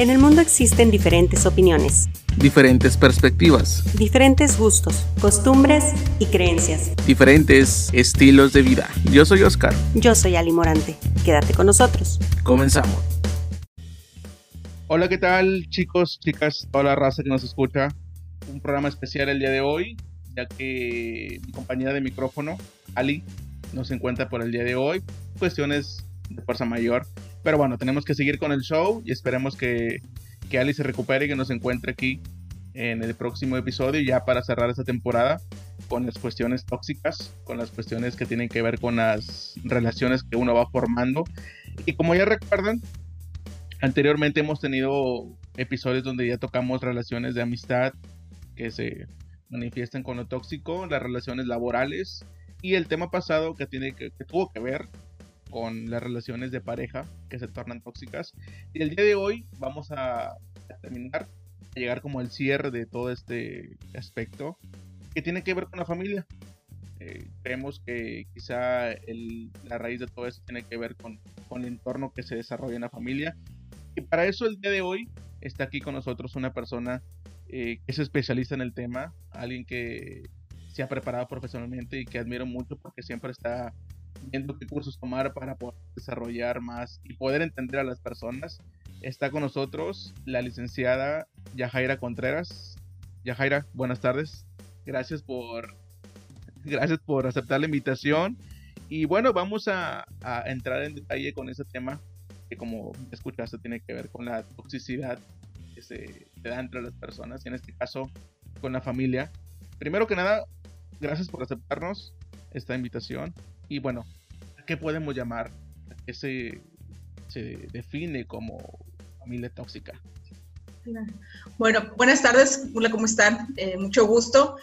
En el mundo existen diferentes opiniones, diferentes perspectivas, diferentes gustos, costumbres y creencias, diferentes estilos de vida. Yo soy Oscar. Yo soy Ali Morante. Quédate con nosotros. Comenzamos. Hola, ¿qué tal chicos, chicas, toda la raza que nos escucha? Un programa especial el día de hoy, ya que mi compañera de micrófono, Ali, nos encuentra por el día de hoy. Cuestiones de fuerza mayor. Pero bueno, tenemos que seguir con el show y esperemos que, que Ali se recupere y que nos encuentre aquí en el próximo episodio ya para cerrar esta temporada con las cuestiones tóxicas, con las cuestiones que tienen que ver con las relaciones que uno va formando. Y como ya recuerdan, anteriormente hemos tenido episodios donde ya tocamos relaciones de amistad que se manifiestan con lo tóxico, las relaciones laborales y el tema pasado que tiene que tuvo que ver con las relaciones de pareja que se tornan tóxicas. Y el día de hoy vamos a, terminar, a llegar como al cierre de todo este aspecto que tiene que ver con la familia. Eh, creemos que quizá la raíz de todo esto tiene que ver con, con el entorno que se desarrolla en la familia. Y para eso el día de hoy está aquí con nosotros una persona eh, que es especialista en el tema, alguien que se ha preparado profesionalmente y que admiro mucho porque siempre está viendo qué cursos tomar para poder desarrollar más y poder entender a las personas. Está con nosotros la licenciada Yajaira Contreras. Yajaira, buenas tardes. Gracias por, gracias por aceptar la invitación. Y bueno, vamos a, a entrar en detalle con ese tema que como escuchaste tiene que ver con la toxicidad que se da entre las personas y en este caso con la familia. Primero que nada, gracias por aceptarnos esta invitación. Y bueno, ¿a qué podemos llamar? ¿A se, define como familia tóxica? Bueno, buenas tardes, hola, ¿cómo están? Eh, mucho gusto.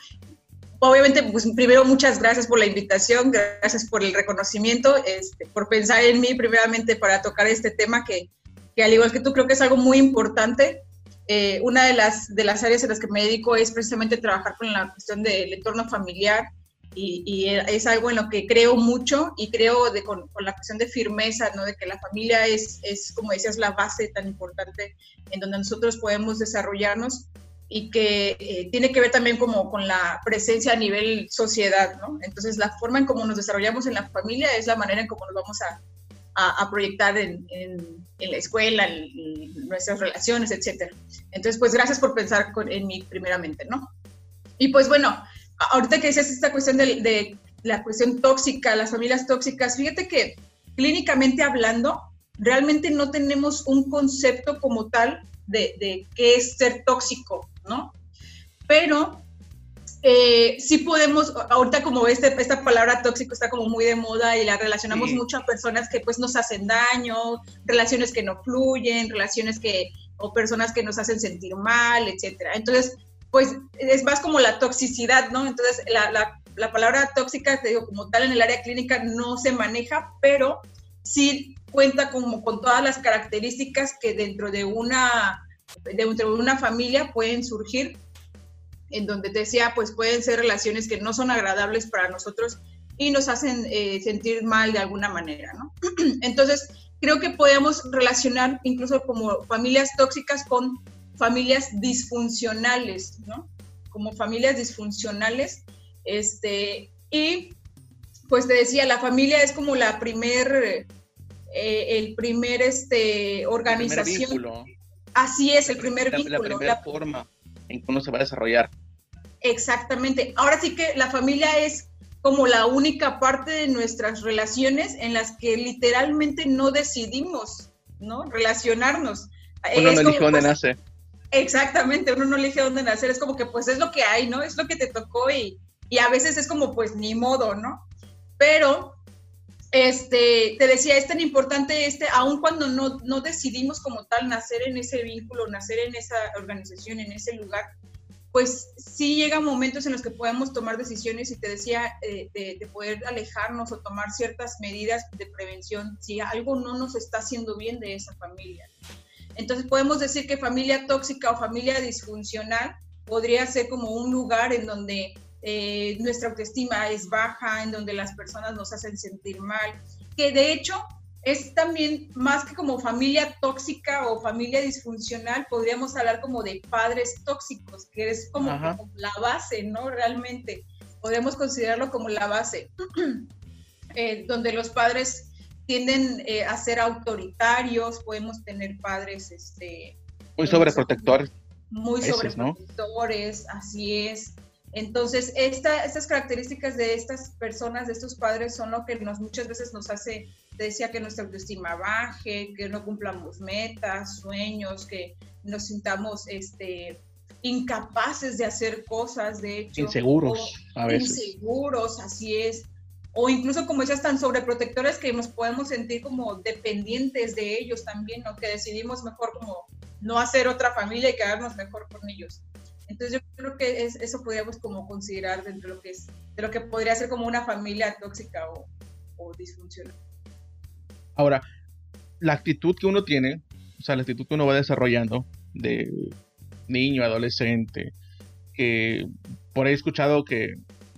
Obviamente, pues primero muchas gracias por la invitación, gracias por el reconocimiento, este, por pensar en mí primeramente para tocar este tema que, que, al igual que tú creo que es algo muy importante. Eh, una de las, de las áreas en las que me dedico es precisamente trabajar con la cuestión del entorno familiar, y, es algo en lo que creo mucho y creo de, con, la cuestión de firmeza, ¿no? de que la familia es, es, como decías, la base tan importante en donde nosotros podemos desarrollarnos y que eh, tiene que ver también como con la presencia a nivel sociedad, ¿no? Entonces la forma en cómo nos desarrollamos en la familia es la manera en cómo nos vamos a, a, proyectar en, en, la escuela, en, nuestras relaciones, etc. Entonces, pues gracias por pensar en mí primeramente, ¿no? Y pues bueno, ahorita que decías esta cuestión de, la cuestión tóxica, las familias tóxicas, fíjate que clínicamente hablando, realmente no tenemos un concepto como tal de, qué es ser tóxico, ¿no? Pero eh, sí podemos, ahorita como este, esta palabra tóxico está como muy de moda y la relacionamos mucho a personas que pues nos hacen daño, relaciones que no fluyen, relaciones que, o personas que nos hacen sentir mal, etcétera. Entonces, pues es más como la toxicidad, ¿no? Entonces, la, palabra tóxica, te digo, como tal en el área clínica no se maneja, pero sí cuenta como con todas las características que dentro de una, dentro de una familia pueden surgir, en donde te decía, pues pueden ser relaciones que no son agradables para nosotros y nos hacen eh, sentir mal de alguna manera, ¿no? Entonces, creo que podemos relacionar incluso como familias tóxicas con familias disfuncionales, ¿no? Como familias disfuncionales, este, y pues te decía, la familia es como la primer, eh, el primer, este, organización. Así es, el primer vínculo. La primera forma en cómo se va a desarrollar. Exactamente. Ahora sí que la familia es como la única parte de nuestras relaciones en las que literalmente no decidimos, ¿no? Relacionarnos. Uno no elige dónde nace. Exactamente, uno no elige dónde nacer, es como que pues es lo que hay, ¿no? Es lo que te tocó y, y a veces es como pues ni modo, ¿no? Pero, este, te decía, es tan importante este, aun cuando no, no decidimos como tal nacer en ese vínculo, nacer en esa organización, en ese lugar, pues sí llegan momentos en los que podemos tomar decisiones y te decía eh, de, de, poder alejarnos o tomar ciertas medidas de prevención si algo no nos está haciendo bien de esa familia. Entonces podemos decir que familia tóxica o familia disfuncional podría ser como un lugar en donde eh, nuestra autoestima es baja, en donde las personas nos hacen sentir mal, que de hecho es también más que como familia tóxica o familia disfuncional, podríamos hablar como de padres tóxicos, que es como, la base, ¿no? Realmente, podemos considerarlo como la base, eh, donde los padres tienden eh, a ser autoritarios, podemos tener padres, este... Muy sobreprotectores. Muy sobreprotectores, así es. Entonces, estas características de estas personas, de estos padres, son lo que nos, muchas veces nos hace, decía, que nuestra autoestima baje, que no cumplamos metas, sueños, que nos sintamos este, incapaces de hacer cosas, de hecho. Inseguros, a veces. Inseguros, así es. O incluso como esas tan sobreprotectores que nos podemos sentir como dependientes de ellos también, ¿no? Que decidimos mejor como no hacer otra familia y quedarnos mejor con ellos. Entonces yo creo que es, eso podríamos como considerar dentro de lo que es, de lo que podría ser como una familia tóxica o, o disfuncional. Ahora, la actitud que uno tiene, o sea, la actitud que uno va desarrollando de niño, adolescente, que por ahí he escuchado que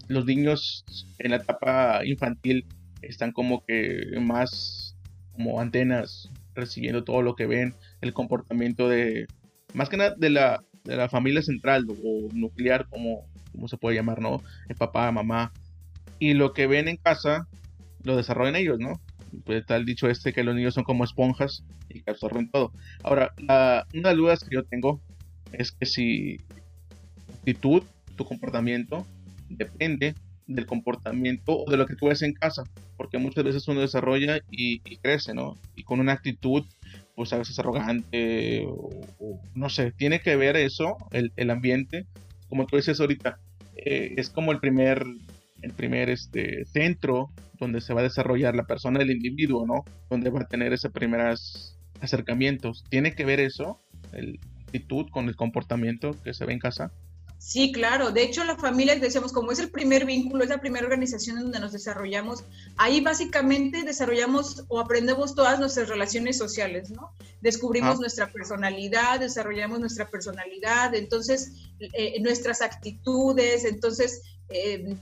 los niños en la etapa infantil están como que más como antenas recibiendo todo lo que ven, el comportamiento de, más que nada de la, de la familia central o nuclear, como, como se puede llamar, ¿no? El papá, mamá. Y lo que ven en casa lo desarrollan ellos, ¿no? Pues está dicho este que los niños son como esponjas y que absorben todo. Ahora, una de las dudas que yo tengo es que si tu actitud, tu comportamiento, depende del comportamiento o de lo que tú ves en casa, porque muchas veces uno desarrolla y, crece, ¿no? Y con una actitud, pues a veces arrogante, o, no sé, tiene que ver eso, el, ambiente, como tú dices ahorita, eh, es como el primer, el primer este, centro donde se va a desarrollar la persona, el individuo, ¿no? Donde va a tener esos primeros acercamientos. ¿Tiene que ver eso, el actitud con el comportamiento que se ve en casa? Sí, claro. De hecho, la familia, decíamos, como es el primer vínculo, es la primera organización en donde nos desarrollamos, ahí básicamente desarrollamos o aprendemos todas nuestras relaciones sociales, ¿no? Descubrimos ah. nuestra personalidad, desarrollamos nuestra personalidad, entonces eh, nuestras actitudes, entonces eh,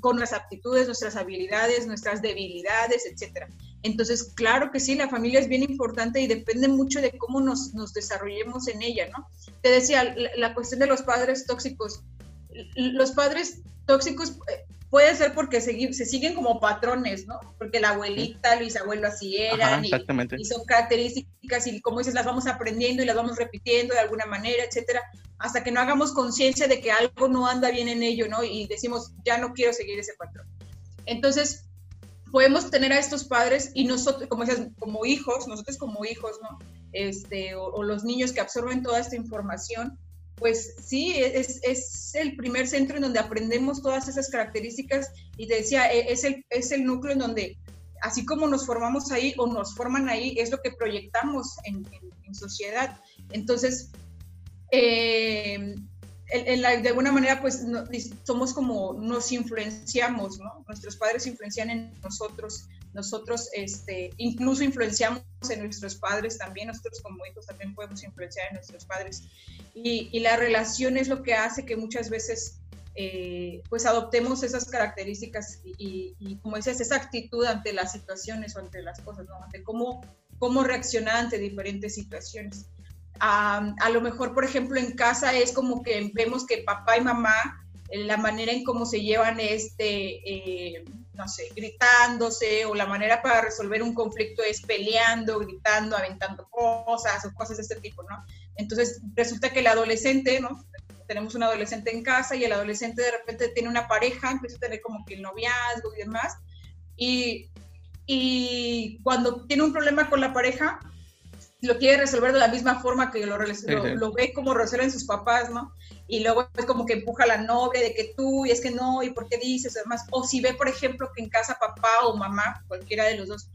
con las aptitudes, nuestras habilidades, nuestras debilidades, etcétera. Entonces, claro que sí, la familia es bien importante y depende mucho de cómo nos, nos desarrollemos en ella, ¿no? Te decía, la, cuestión de los padres tóxicos. Los padres tóxicos eh, puede ser porque se, se, siguen como patrones, ¿no? Porque la abuelita, el bisabuelo así eran, y, y, son características y como dices, las vamos aprendiendo y las vamos repitiendo de alguna manera, etcétera, hasta que no hagamos conciencia de que algo no anda bien en ello, ¿no? Y decimos, ya no quiero seguir ese patrón. Entonces, podemos tener a estos padres y nosotros, como decías, como hijos, nosotros como hijos, ¿no? Este, o, los niños que absorben toda esta información, pues sí, es, es, el primer centro en donde aprendemos todas esas características y te decía, e, es el, es el núcleo en donde, así como nos formamos ahí o nos forman ahí, es lo que proyectamos en, en, sociedad. Entonces, eh, de alguna manera, pues somos como nos influenciamos, ¿no? Nuestros padres influencian en nosotros, nosotros este, incluso influenciamos en nuestros padres también, nosotros como hijos también podemos influenciar en nuestros padres. Y, la relación es lo que hace que muchas veces eh, pues adoptemos esas características y, como dices, esa actitud ante las situaciones o ante las cosas, ¿no? Ante cómo, cómo reaccionar ante diferentes situaciones a, lo mejor, por ejemplo, en casa es como que vemos que papá y mamá, eh, la manera en cómo se llevan este, eh, no sé, gritándose, o la manera para resolver un conflicto es peleando, gritando, aventando cosas o cosas de este tipo, ¿no? Entonces resulta que el adolescente, ¿no? Tenemos un adolescente en casa y el adolescente de repente tiene una pareja, empieza a tener como que el noviazgo y demás, y, y cuando tiene un problema con la pareja, lo quiere resolver de la misma forma que lo, lo, ve como resuelven sus papás, ¿no? Y luego es como que empuja a la novia de que tú, y es que no, y por qué dices, además. O si ve, por ejemplo, que en casa papá o mamá, cualquiera de los dos,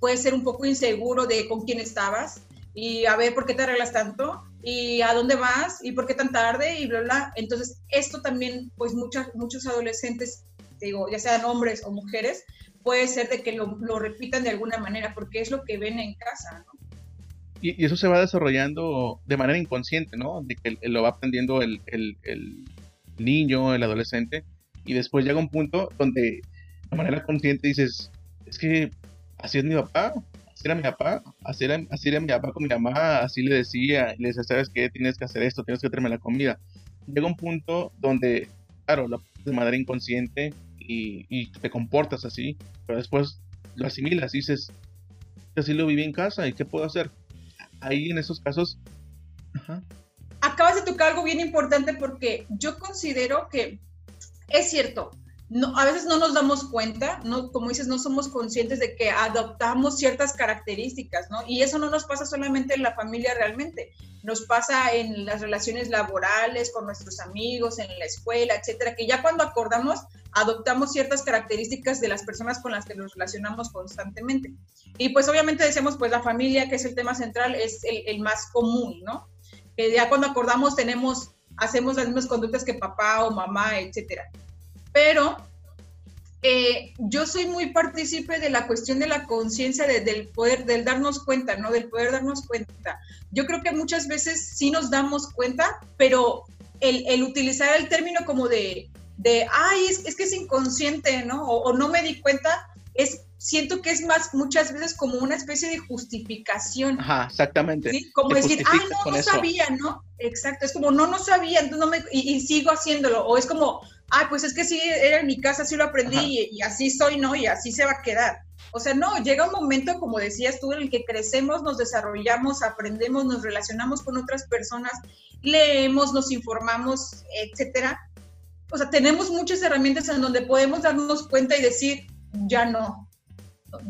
puede ser un poco inseguro de con quién estabas, y a ver por qué te arreglas tanto, y a dónde vas, y por qué tan tarde, y bla, bla. Entonces, esto también, pues muchas, muchos adolescentes, digo, ya sean hombres o mujeres, puede ser de que lo, lo repitan de alguna manera, porque es lo que ven en casa, ¿no? Y, eso se va desarrollando de manera inconsciente, ¿no? De que lo va aprendiendo el, niño, el adolescente, y después llega un punto donde de manera consciente dices, es que así es mi papá, así era mi papá, así era, mi papá con mi mamá, así le decía, le decía, ¿sabes qué? Tienes que hacer esto, tienes que traerme la comida. Llega un punto donde, claro, la de manera inconsciente y, y, te comportas así, pero después lo asimilas y dices, así lo viví en casa y qué puedo hacer. Ahí en esos casos... Acabas de tocar algo bien importante porque yo considero que es cierto, no, a veces no nos damos cuenta, no, como dices, no somos conscientes de que adoptamos ciertas características, ¿no? Y eso no nos pasa solamente en la familia realmente, nos pasa en las relaciones laborales, con nuestros amigos, en la escuela, etcétera, que ya cuando acordamos, adoptamos ciertas características de las personas con las que nos relacionamos constantemente. Y pues obviamente decimos, pues la familia, que es el tema central, es el, más común, ¿no? Que ya cuando acordamos tenemos, hacemos las mismas conductas que papá o mamá, etcétera pero eh, yo soy muy partícipe de la cuestión de la conciencia, del poder, del darnos cuenta, ¿no? Del poder darnos cuenta. Yo creo que muchas veces sí nos damos cuenta, pero el, utilizar el término como de, de ay, es, que es inconsciente, ¿no? O, no me di cuenta, es, siento que es más muchas veces como una especie de justificación. Ajá, exactamente. ¿sí? Como decir, ay, no, no sabía, ¿no? Exacto, es como, no, no sabía, entonces no me, y sigo haciéndolo. O es como, ay, pues es que sí, era en mi casa, sí lo aprendí y, así soy, ¿no? Y así se va a quedar. O sea, no, llega un momento, como decías tú, en el que crecemos, nos desarrollamos, aprendemos, nos relacionamos con otras personas, leemos, nos informamos, etcétera. O sea, tenemos muchas herramientas en donde podemos darnos cuenta y decir, ya no,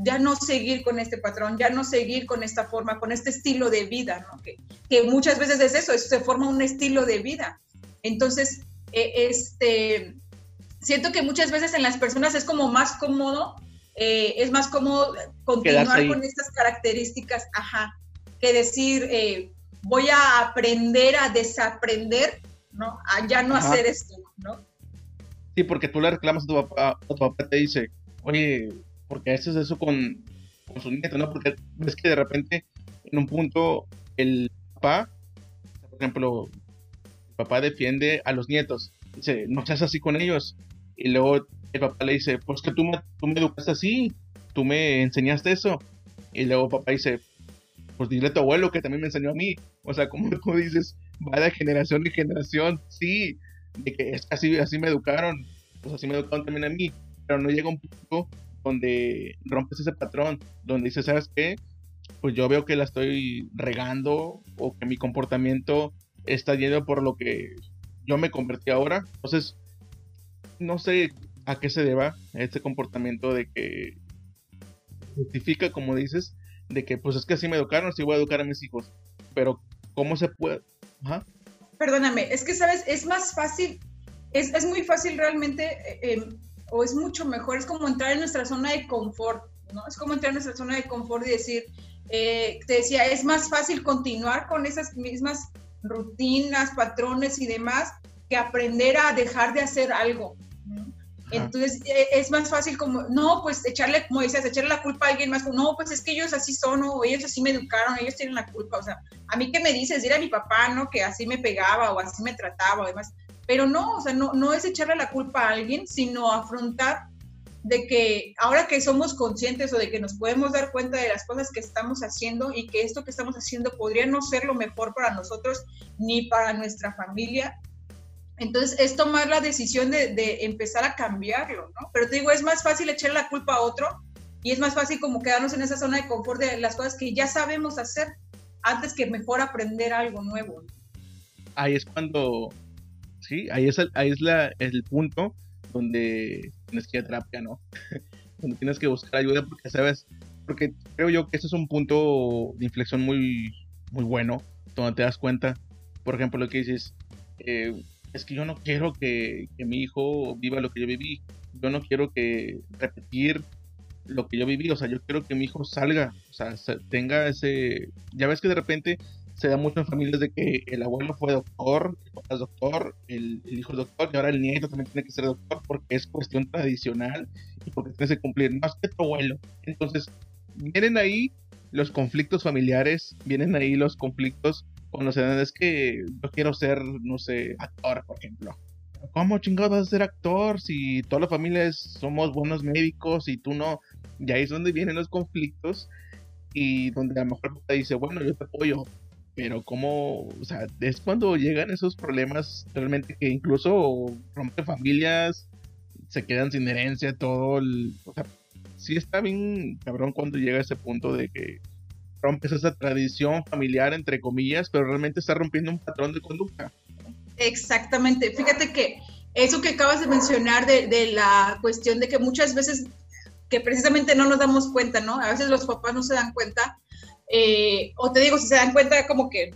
ya no seguir con este patrón, ya no seguir con esta forma, con este estilo de vida, ¿no? Que, que muchas veces es eso, eso se forma un estilo de vida. Entonces, eh, este, siento que muchas veces en las personas es como más cómodo, eh, es más cómodo continuar con estas características, ajá, que decir, eh, voy a aprender a desaprender, ¿no? A ya no hacer esto, ¿no? Sí, porque tú le reclamas a tu papá, tu papá te dice, oye, ¿por qué haces eso con, con su nieto, no? Porque ves que de repente, en un punto, el papá, por ejemplo, papá defiende a los nietos. Dice, no seas así con ellos. Y luego el papá le dice, pues que tú me, tú me educaste así, tú me enseñaste eso. Y luego papá dice, pues dile a tu abuelo que también me enseñó a mí. O sea, como tú dices, va de generación en generación, sí, de que es así, así me educaron, pues así me educaron también a mí. Pero no llega un punto donde rompes ese patrón, donde dices, ¿sabes qué? Pues yo veo que la estoy regando o que mi comportamiento está yendo por lo que yo me convertí ahora. Entonces, no sé a qué se deba este comportamiento de que justifica, como dices, de que pues es que así me educaron, así voy a educar a mis hijos. Pero, ¿cómo se puede? Perdóname, es que, ¿sabes? Es más fácil, es, es muy fácil realmente, eh, em, o es mucho mejor, es como entrar en nuestra zona de confort, ¿no? Es como entrar en nuestra zona de confort y decir, eh, te decía, es más fácil continuar con esas mismas rutinas, patrones y demás, que aprender a dejar de hacer algo. Entonces e, es más fácil como, no, pues echarle, como decías, echarle la culpa a alguien más, no, pues es que ellos así son, o ellos así me educaron, ellos tienen la culpa, o sea, a mí que me dices, ir a mi papá, ¿no? Que así me pegaba o así me trataba o demás, pero no, o sea, no, no es echarle la culpa a alguien, sino afrontar de que ahora que somos conscientes o de que nos podemos dar cuenta de las cosas que estamos haciendo y que esto que estamos haciendo podría no ser lo mejor para nosotros ni para nuestra familia, entonces es tomar la decisión de, empezar a cambiarlo, ¿no? Pero te digo, es más fácil echarle la culpa a otro y es más fácil como quedarnos en esa zona de confort de las cosas que ya sabemos hacer antes que mejor aprender algo nuevo. Ahí es cuando, sí, ahí es ahí es la, el punto donde tienes que ir a terapia, ¿no? donde tienes que buscar ayuda porque sabes, porque creo yo que ese es un punto de inflexión muy, muy bueno, donde te das cuenta, por ejemplo, lo que dices, eh, es que yo no quiero que, que, mi hijo viva lo que yo viví, yo no quiero que repetir lo que yo viví, o sea, yo quiero que mi hijo salga, o sea, tenga ese, ya ves que de repente se da mucho en familias de que el abuelo fue doctor, el papá es doctor, el, hijo es doctor y ahora el nieto también tiene que ser doctor porque es cuestión tradicional y porque tiene que cumplir más que tu abuelo. Entonces, vienen ahí los conflictos familiares, vienen ahí los conflictos cuando se dan, es que yo quiero ser, no sé, actor, por ejemplo. ¿Cómo chingados vas a ser actor si toda la familia somos buenos médicos y tú no? Y ahí es donde vienen los conflictos y donde a lo mejor te dice, bueno, yo te apoyo, pero como, o sea, es cuando llegan esos problemas realmente que incluso rompen familias, se quedan sin herencia, todo, el, o sea, sí está bien cabrón cuando llega a ese punto de que rompes esa tradición familiar, entre comillas, pero realmente está rompiendo un patrón de conducta. Exactamente, fíjate que eso que acabas de mencionar de, la cuestión de que muchas veces que precisamente no nos damos cuenta, ¿no? A veces los papás no se dan cuenta, eh, o te digo, si se dan cuenta como que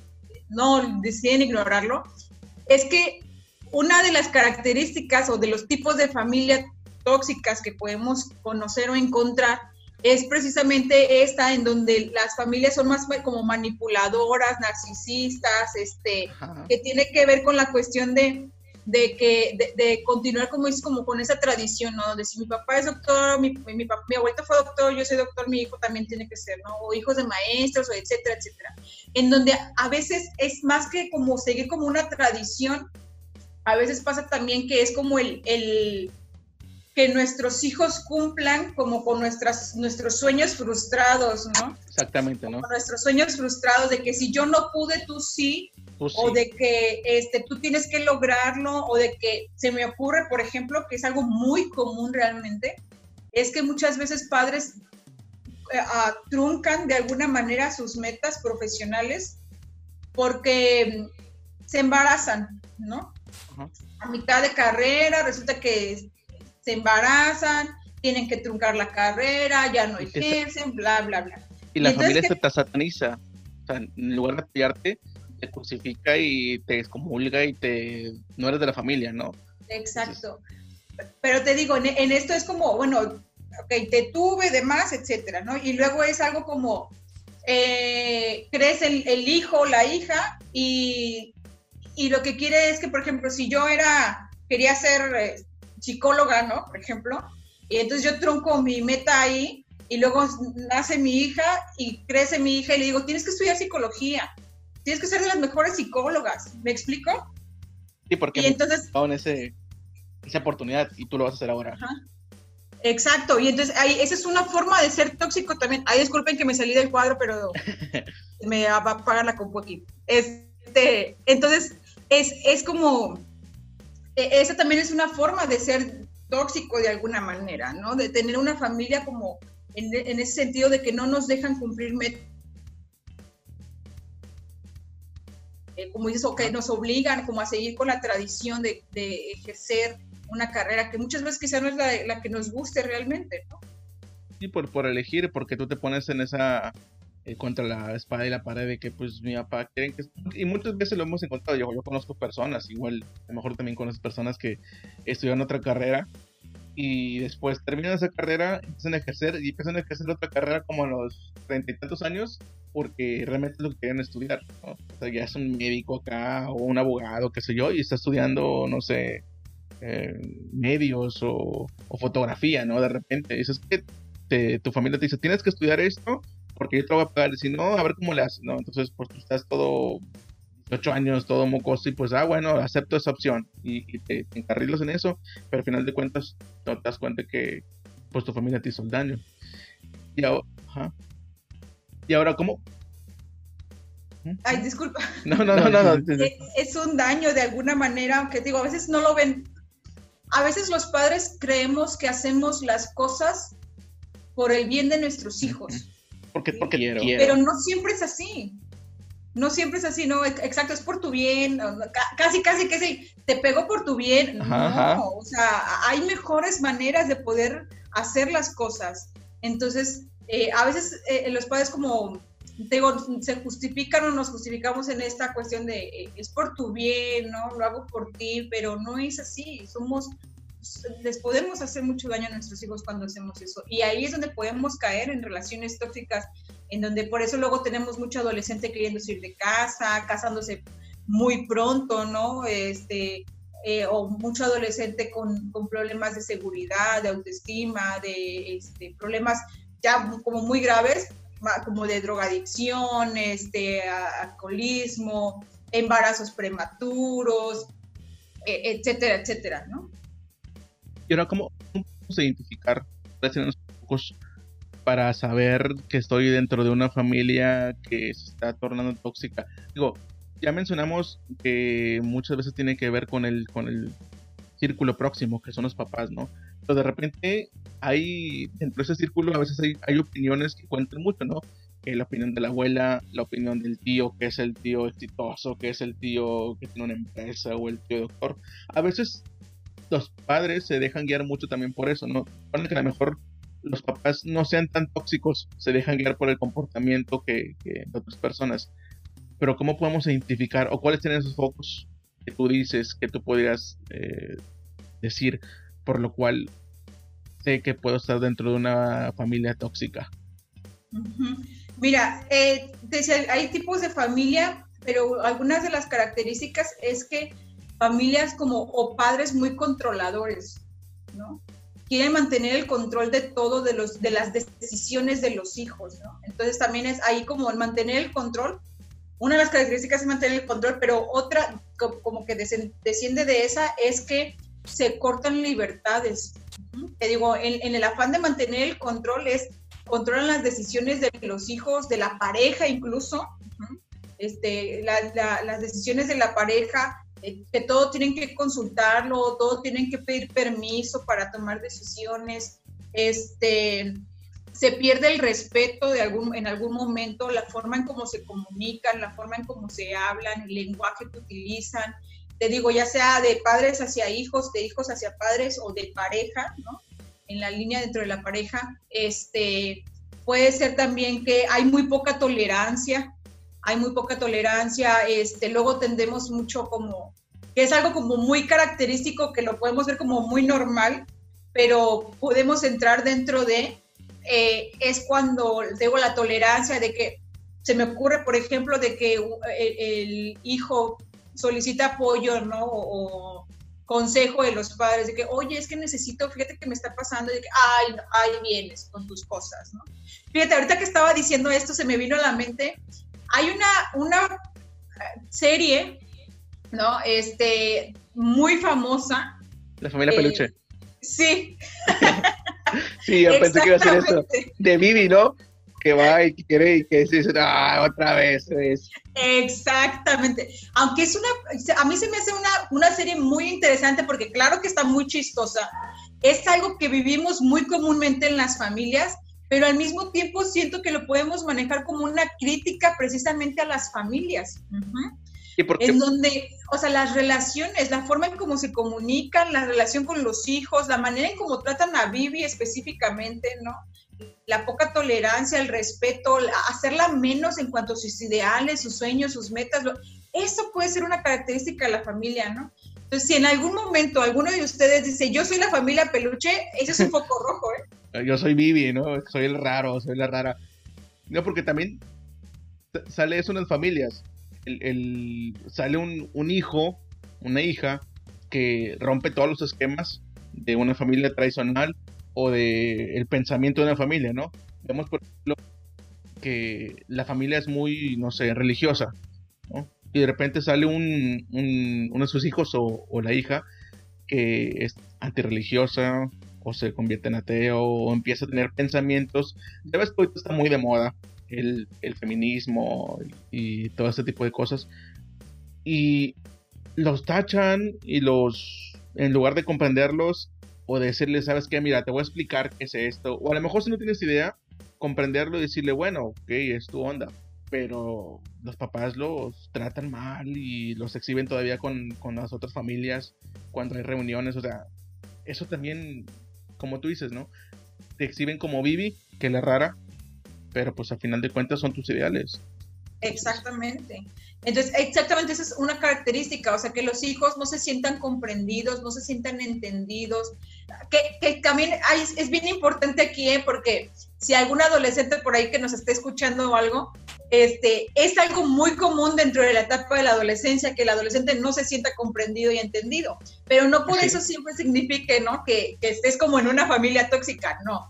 no deciden ignorarlo, es que una de las características o de los tipos de familia tóxicas que podemos conocer o encontrar es precisamente esta en donde las familias son más como manipuladoras, narcisistas, este, que tiene que ver con la cuestión de de que de, continuar como es como con esa tradición, ¿no? De si mi papá es doctor, mi, mi, mi, mi abuelito fue doctor, yo soy doctor, mi hijo también tiene que ser, ¿no? O hijos de maestros, o etcétera, etcétera. En donde a veces es más que como seguir como una tradición, a veces pasa también que es como el, el que nuestros hijos cumplan como con nuestras, nuestros sueños frustrados, ¿no? Exactamente, ¿no? Con nuestros sueños frustrados de que si yo no pude, tú sí, o de que este, tú tienes que lograrlo, o de que se me ocurre, por ejemplo, que es algo muy común realmente, es que muchas veces padres eh, truncan de alguna manera sus metas profesionales porque se embarazan, ¿no? A mitad de carrera resulta que se embarazan, tienen que truncar la carrera, ya no ejercen, bla, bla, bla. Y la familia se te sataniza. O sea, en lugar de apoyarte, te crucifica y te excomulga y te no eres de la familia, ¿no? Exacto. Pero te digo, en, esto es como, bueno, ok, te tuve, demás, etcétera, ¿no? Y luego es algo como, eh, crees el, el, hijo, la hija, y, y, lo que quiere es que, por ejemplo, si yo era, quería ser eh, psicóloga, ¿no? Por ejemplo, y entonces yo tronco mi meta ahí, y luego nace mi hija y crece mi hija y le digo, tienes que estudiar psicología tienes que ser de las mejores psicólogas, ¿me explico? Sí, porque y entonces, en ese, esa oportunidad y tú lo vas a hacer ahora. Exacto, y entonces ahí, esa es una forma de ser tóxico también. Ay, disculpen que me salí del cuadro, pero me va a la compu aquí. Este, entonces, es, es como, esa también es una forma de ser tóxico de alguna manera, ¿no? De tener una familia como en, en ese sentido de que no nos dejan cumplir metas Eh, como dices, que nos obligan como a seguir con la tradición de, ejercer una carrera que muchas veces quizá no es la, que nos guste realmente, ¿no? Sí, por, por elegir, porque tú te pones en esa eh, contra la espada y la pared de que pues mi papá quieren que y muchas veces lo hemos encontrado yo, yo conozco personas igual a lo mejor también conozco personas que estudian otra carrera y después terminan esa carrera empiezan a ejercer y empiezan a ejercer otra carrera como a los treinta y tantos años porque realmente es lo que quieren estudiar. O sea, ya es un médico acá o un abogado, qué sé yo, y está estudiando, no sé, eh, medios o, fotografía, ¿no? De repente, eso es que tu familia te dice, tienes que estudiar esto porque yo te voy a pagar. Y si no, a ver cómo le haces, ¿no? Entonces, pues tú estás todo 18 años, todo mocoso, y pues, ah, bueno, acepto esa opción y, te, te, encarrilas en eso, pero al final de cuentas no te das cuenta que pues tu familia te hizo el daño. Y ahora, ajá. Y ahora, ¿cómo? Ay, disculpa. No, no, no, no. Es, un daño de alguna manera, aunque digo, a veces no lo ven. A veces los padres creemos que hacemos las cosas por el bien de nuestros hijos. Porque, porque quiero. Pero no siempre es así. No siempre es así, no, exacto, es por tu bien, casi, casi que sí, te pegó por tu bien. no, o sea, hay mejores maneras de poder hacer las cosas. Entonces, eh, a veces eh, los padres como, digo, se justifican o nos justificamos en esta cuestión de eh, es por tu bien, ¿no? Lo hago por ti, pero no es así, somos, les podemos hacer mucho daño a nuestros hijos cuando hacemos eso. Y ahí es donde podemos caer en relaciones tóxicas, en donde por eso luego tenemos mucho adolescente queriendo ir de casa, casándose muy pronto, ¿no? Este, o mucho adolescente con, con, problemas de seguridad, de autoestima, de este, problemas ya como muy graves, como de drogadicción, este, alcoholismo, embarazos prematuros, e, etcétera, etcétera, ¿no? Y ahora, ¿cómo, podemos identificar, pocos, para saber que estoy dentro de una familia que se está tornando tóxica? Digo, ya mencionamos que muchas veces tiene que ver con el, con el círculo próximo, que son los papás, ¿no? Pero de repente hay, dentro de ese círculo a veces hay, hay opiniones que cuentan mucho, ¿no? la opinión de la abuela, la opinión del tío, que es el tío exitoso, que es el tío que tiene una empresa o el tío doctor. A veces los padres se dejan guiar mucho también por eso, ¿no? Ponen que a lo mejor los papás no sean tan tóxicos, se dejan guiar por el comportamiento que, de otras personas. Pero ¿cómo podemos identificar o cuáles tienen esos focos que tú dices, que tú podrías eh, decir, por lo cual sé que puedo estar dentro de una familia tóxica? Mira, eh, hay tipos de familia, pero algunas de las características es que familias como o padres muy controladores, ¿no? Quieren mantener el control de todo, de, los, de las decisiones de los hijos, ¿no? Entonces también es ahí como el mantener el control. Una de las características es mantener el control, pero otra como que desciende de esa es que se cortan libertades. Te digo, en, en el afán de mantener el control es controlan las decisiones de los hijos, de la pareja incluso, este, las decisiones de la pareja, que todo tienen que consultarlo, todo tienen que pedir permiso para tomar decisiones, este, se pierde el respeto de algún, en algún momento, la forma en cómo se comunican, la forma en cómo se hablan, el lenguaje que utilizan, te digo, ya sea de padres hacia hijos, de hijos hacia padres o de pareja, ¿no? en la línea dentro de la pareja, este, puede ser también que hay muy poca tolerancia, hay muy poca tolerancia, este, luego tendemos mucho como, que es algo como muy característico, que lo podemos ver como muy normal, pero podemos entrar dentro de, eh, es cuando tengo la tolerancia de que se me ocurre, por ejemplo, de que el, hijo solicita apoyo, ¿no? O, consejo de los padres, de que, oye, es que necesito, fíjate que me está pasando, y de que, ay, no, ay, vienes con tus cosas, ¿no? Fíjate, ahorita que estaba diciendo esto, se me vino a la mente, hay una, una serie, ¿no? Este, muy famosa. La familia eh, Peluche. Sí. sí, yo pensé que iba a ser eso. De Vivi, ¿no? que va y quiere y que dice, ah, otra vez. Exactamente. Aunque es una, a mí se me hace una, una serie muy interesante porque claro que está muy chistosa. Es algo que vivimos muy comúnmente en las familias, pero al mismo tiempo siento que lo podemos manejar como una crítica precisamente a las familias. ¿Y por En donde, o sea, las relaciones, la forma en cómo se comunican, la relación con los hijos, la manera en cómo tratan a Vivi específicamente, ¿no? la poca tolerancia, el respeto, hacerla menos en cuanto a sus ideales, sus sueños, sus metas, eso puede ser una característica de la familia, ¿no? Entonces, si en algún momento alguno de ustedes dice, yo soy la familia peluche, ese es un poco rojo, ¿eh? Yo soy Vivi, ¿no? Soy el raro, soy la rara. No, porque también sale eso en las familias. El, sale un, un hijo, una hija, que rompe todos los esquemas de una familia tradicional o de el pensamiento de una familia, ¿no? Vemos, por ejemplo, que la familia es muy, no sé, religiosa. Y de repente sale un, uno de sus hijos o, la hija que es antirreligiosa o se convierte en ateo o empieza a tener pensamientos. Ya ves que ahorita está muy de moda el, el feminismo y, todo este tipo de cosas. Y los tachan y los, en lugar de comprenderlos, o decirle, ¿sabes qué? Mira, te voy a explicar qué es esto. O a lo mejor si no tienes idea, comprenderlo y decirle, bueno, ok, es tu onda. Pero los papás los tratan mal y los exhiben todavía con, con las otras familias cuando hay reuniones. O sea, eso también, como tú dices, ¿no? Te exhiben como Vivi, que la rara, pero pues al final de cuentas son tus ideales. Exactamente. Entonces, exactamente esa es una característica, o sea, que los hijos no se sientan comprendidos, no se sientan entendidos, que, también es bien importante aquí, ¿eh? porque si algún adolescente por ahí que nos esté escuchando o algo, este, es algo muy común dentro de la etapa de la adolescencia que el adolescente no se sienta comprendido y entendido, pero no por eso siempre signifique, ¿no? Que, que, estés como en una familia tóxica, no.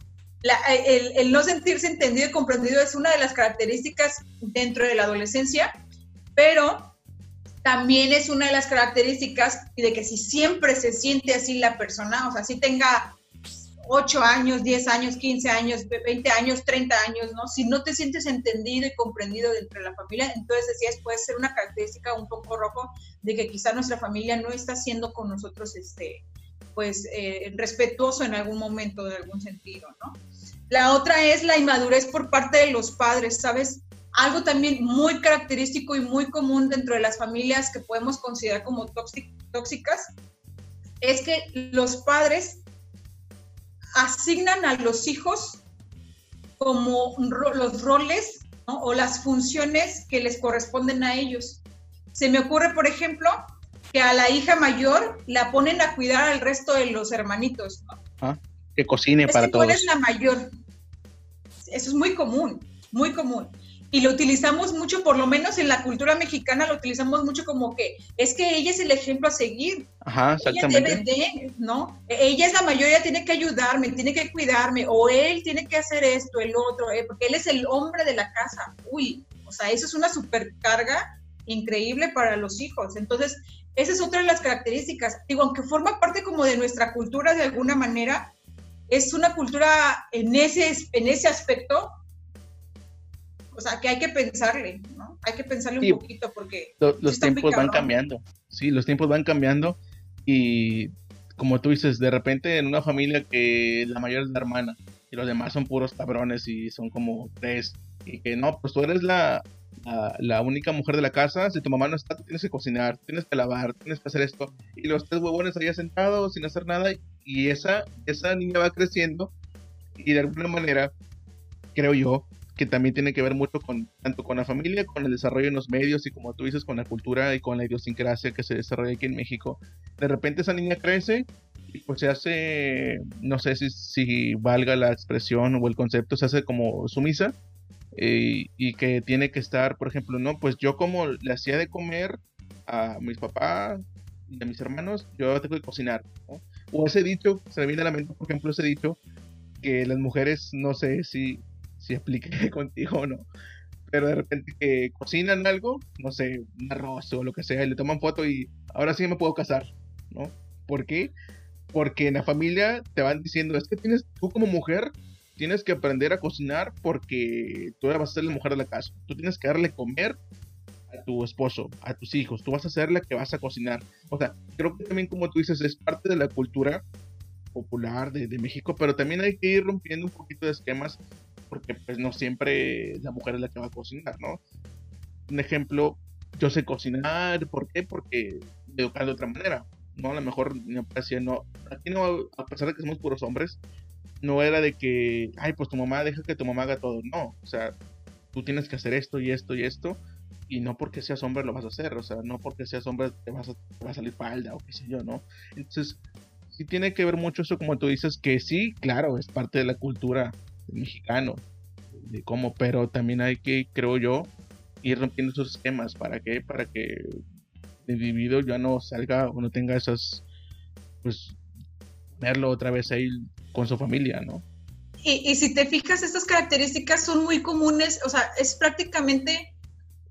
el, el no sentirse entendido y comprendido es una de las características dentro de la adolescencia pero también es una de las características de que si siempre se siente así la persona, o sea, si tenga 8 años, 10 años, 15 años, 20 años, 30 años, ¿no? Si no te sientes entendido y comprendido dentro de la familia, entonces decías, puede ser una característica un poco rojo de que quizá nuestra familia no está siendo con nosotros, este, pues, eh, respetuoso en algún momento, en algún sentido, ¿no? La otra es la inmadurez por parte de los padres, ¿sabes? Algo también muy característico y muy común dentro de las familias que podemos considerar como tóxicas es que los padres asignan a los hijos como los roles o las funciones que les corresponden a ellos. Se me ocurre, por ejemplo, que a la hija mayor la ponen a cuidar al resto de los hermanitos. Ah, que cocine para todos. ¿Cuál es la mayor? Eso es muy común, muy común y lo utilizamos mucho, por lo menos en la cultura mexicana, lo utilizamos mucho como que es que ella es el ejemplo a seguir. Ajá, exactamente. Ella debe de, ¿no? Ella es la mayoría, tiene que ayudarme, tiene que cuidarme, o él tiene que hacer esto, el otro, eh, porque él es el hombre de la casa. Uy, o sea, eso es una supercarga increíble para los hijos. Entonces, esa es otra de las características. Digo, aunque forma parte como de nuestra cultura de alguna manera, es una cultura en ese, en ese aspecto o sea, que hay que pensarle, ¿no? Hay que pensarle un poquito porque... los tiempos van cambiando, sí, los tiempos van cambiando y como tú dices, de repente en una familia que la mayor es la hermana y los demás son puros cabrones y son como tres y que no, pues tú eres la, la, única mujer de la casa, si tu mamá no está, tienes que cocinar, tienes que lavar, tienes que hacer esto y los tres huevones ahí sentados sin hacer nada y esa, esa niña va creciendo y de alguna manera, creo yo, que también tiene que ver mucho con tanto con la familia, con el desarrollo en los medios y como tú dices, con la cultura y con la idiosincrasia que se desarrolla aquí en México. De repente esa niña crece y pues se hace, no sé si, si valga la expresión o el concepto, se hace como sumisa eh, y que tiene que estar, por ejemplo, no, pues yo como le hacía de comer a mis papás y a mis hermanos, yo tengo que cocinar. O ese dicho, se me viene a la mente, por ejemplo, ese dicho que las mujeres, no sé si si expliqué contigo o no. Pero de repente que cocinan algo, no sé, un arroz o lo que sea, y le toman foto y ahora sí me puedo casar, ¿no? ¿Por qué? Porque en la familia te van diciendo, es que tienes, tú como mujer, tienes que aprender a cocinar porque tú vas a ser la mujer de la casa. Tú tienes que darle comer a tu esposo, a tus hijos. Tú vas a ser la que vas a cocinar. O sea, creo que también como tú dices, es parte de la cultura popular de, de México, pero también hay que ir rompiendo un poquito de esquemas porque pues no siempre la mujer es la que va a cocinar, ¿no? Un ejemplo, yo sé cocinar, ¿por qué? Porque me educan de otra manera, ¿no? A lo mejor me parecía, no, aquí no, a pesar de que somos puros hombres, no era de que, ay, pues tu mamá deja que tu mamá haga todo, no, o sea, tú tienes que hacer esto y esto y esto, y no porque seas hombre lo vas a hacer, o sea, no porque seas hombre te vas a, te va a salir falda o qué sé yo, ¿no? Entonces, sí tiene que ver mucho eso, como tú dices, que sí, claro, es parte de la cultura mexicano, de cómo, pero también hay que, creo yo, ir rompiendo esos esquemas. ¿Para qué? Para que el individuo ya no salga o no tenga esas, pues, verlo otra vez ahí con su familia, ¿no? Y, y si te fijas, estas características son muy comunes, o sea, es prácticamente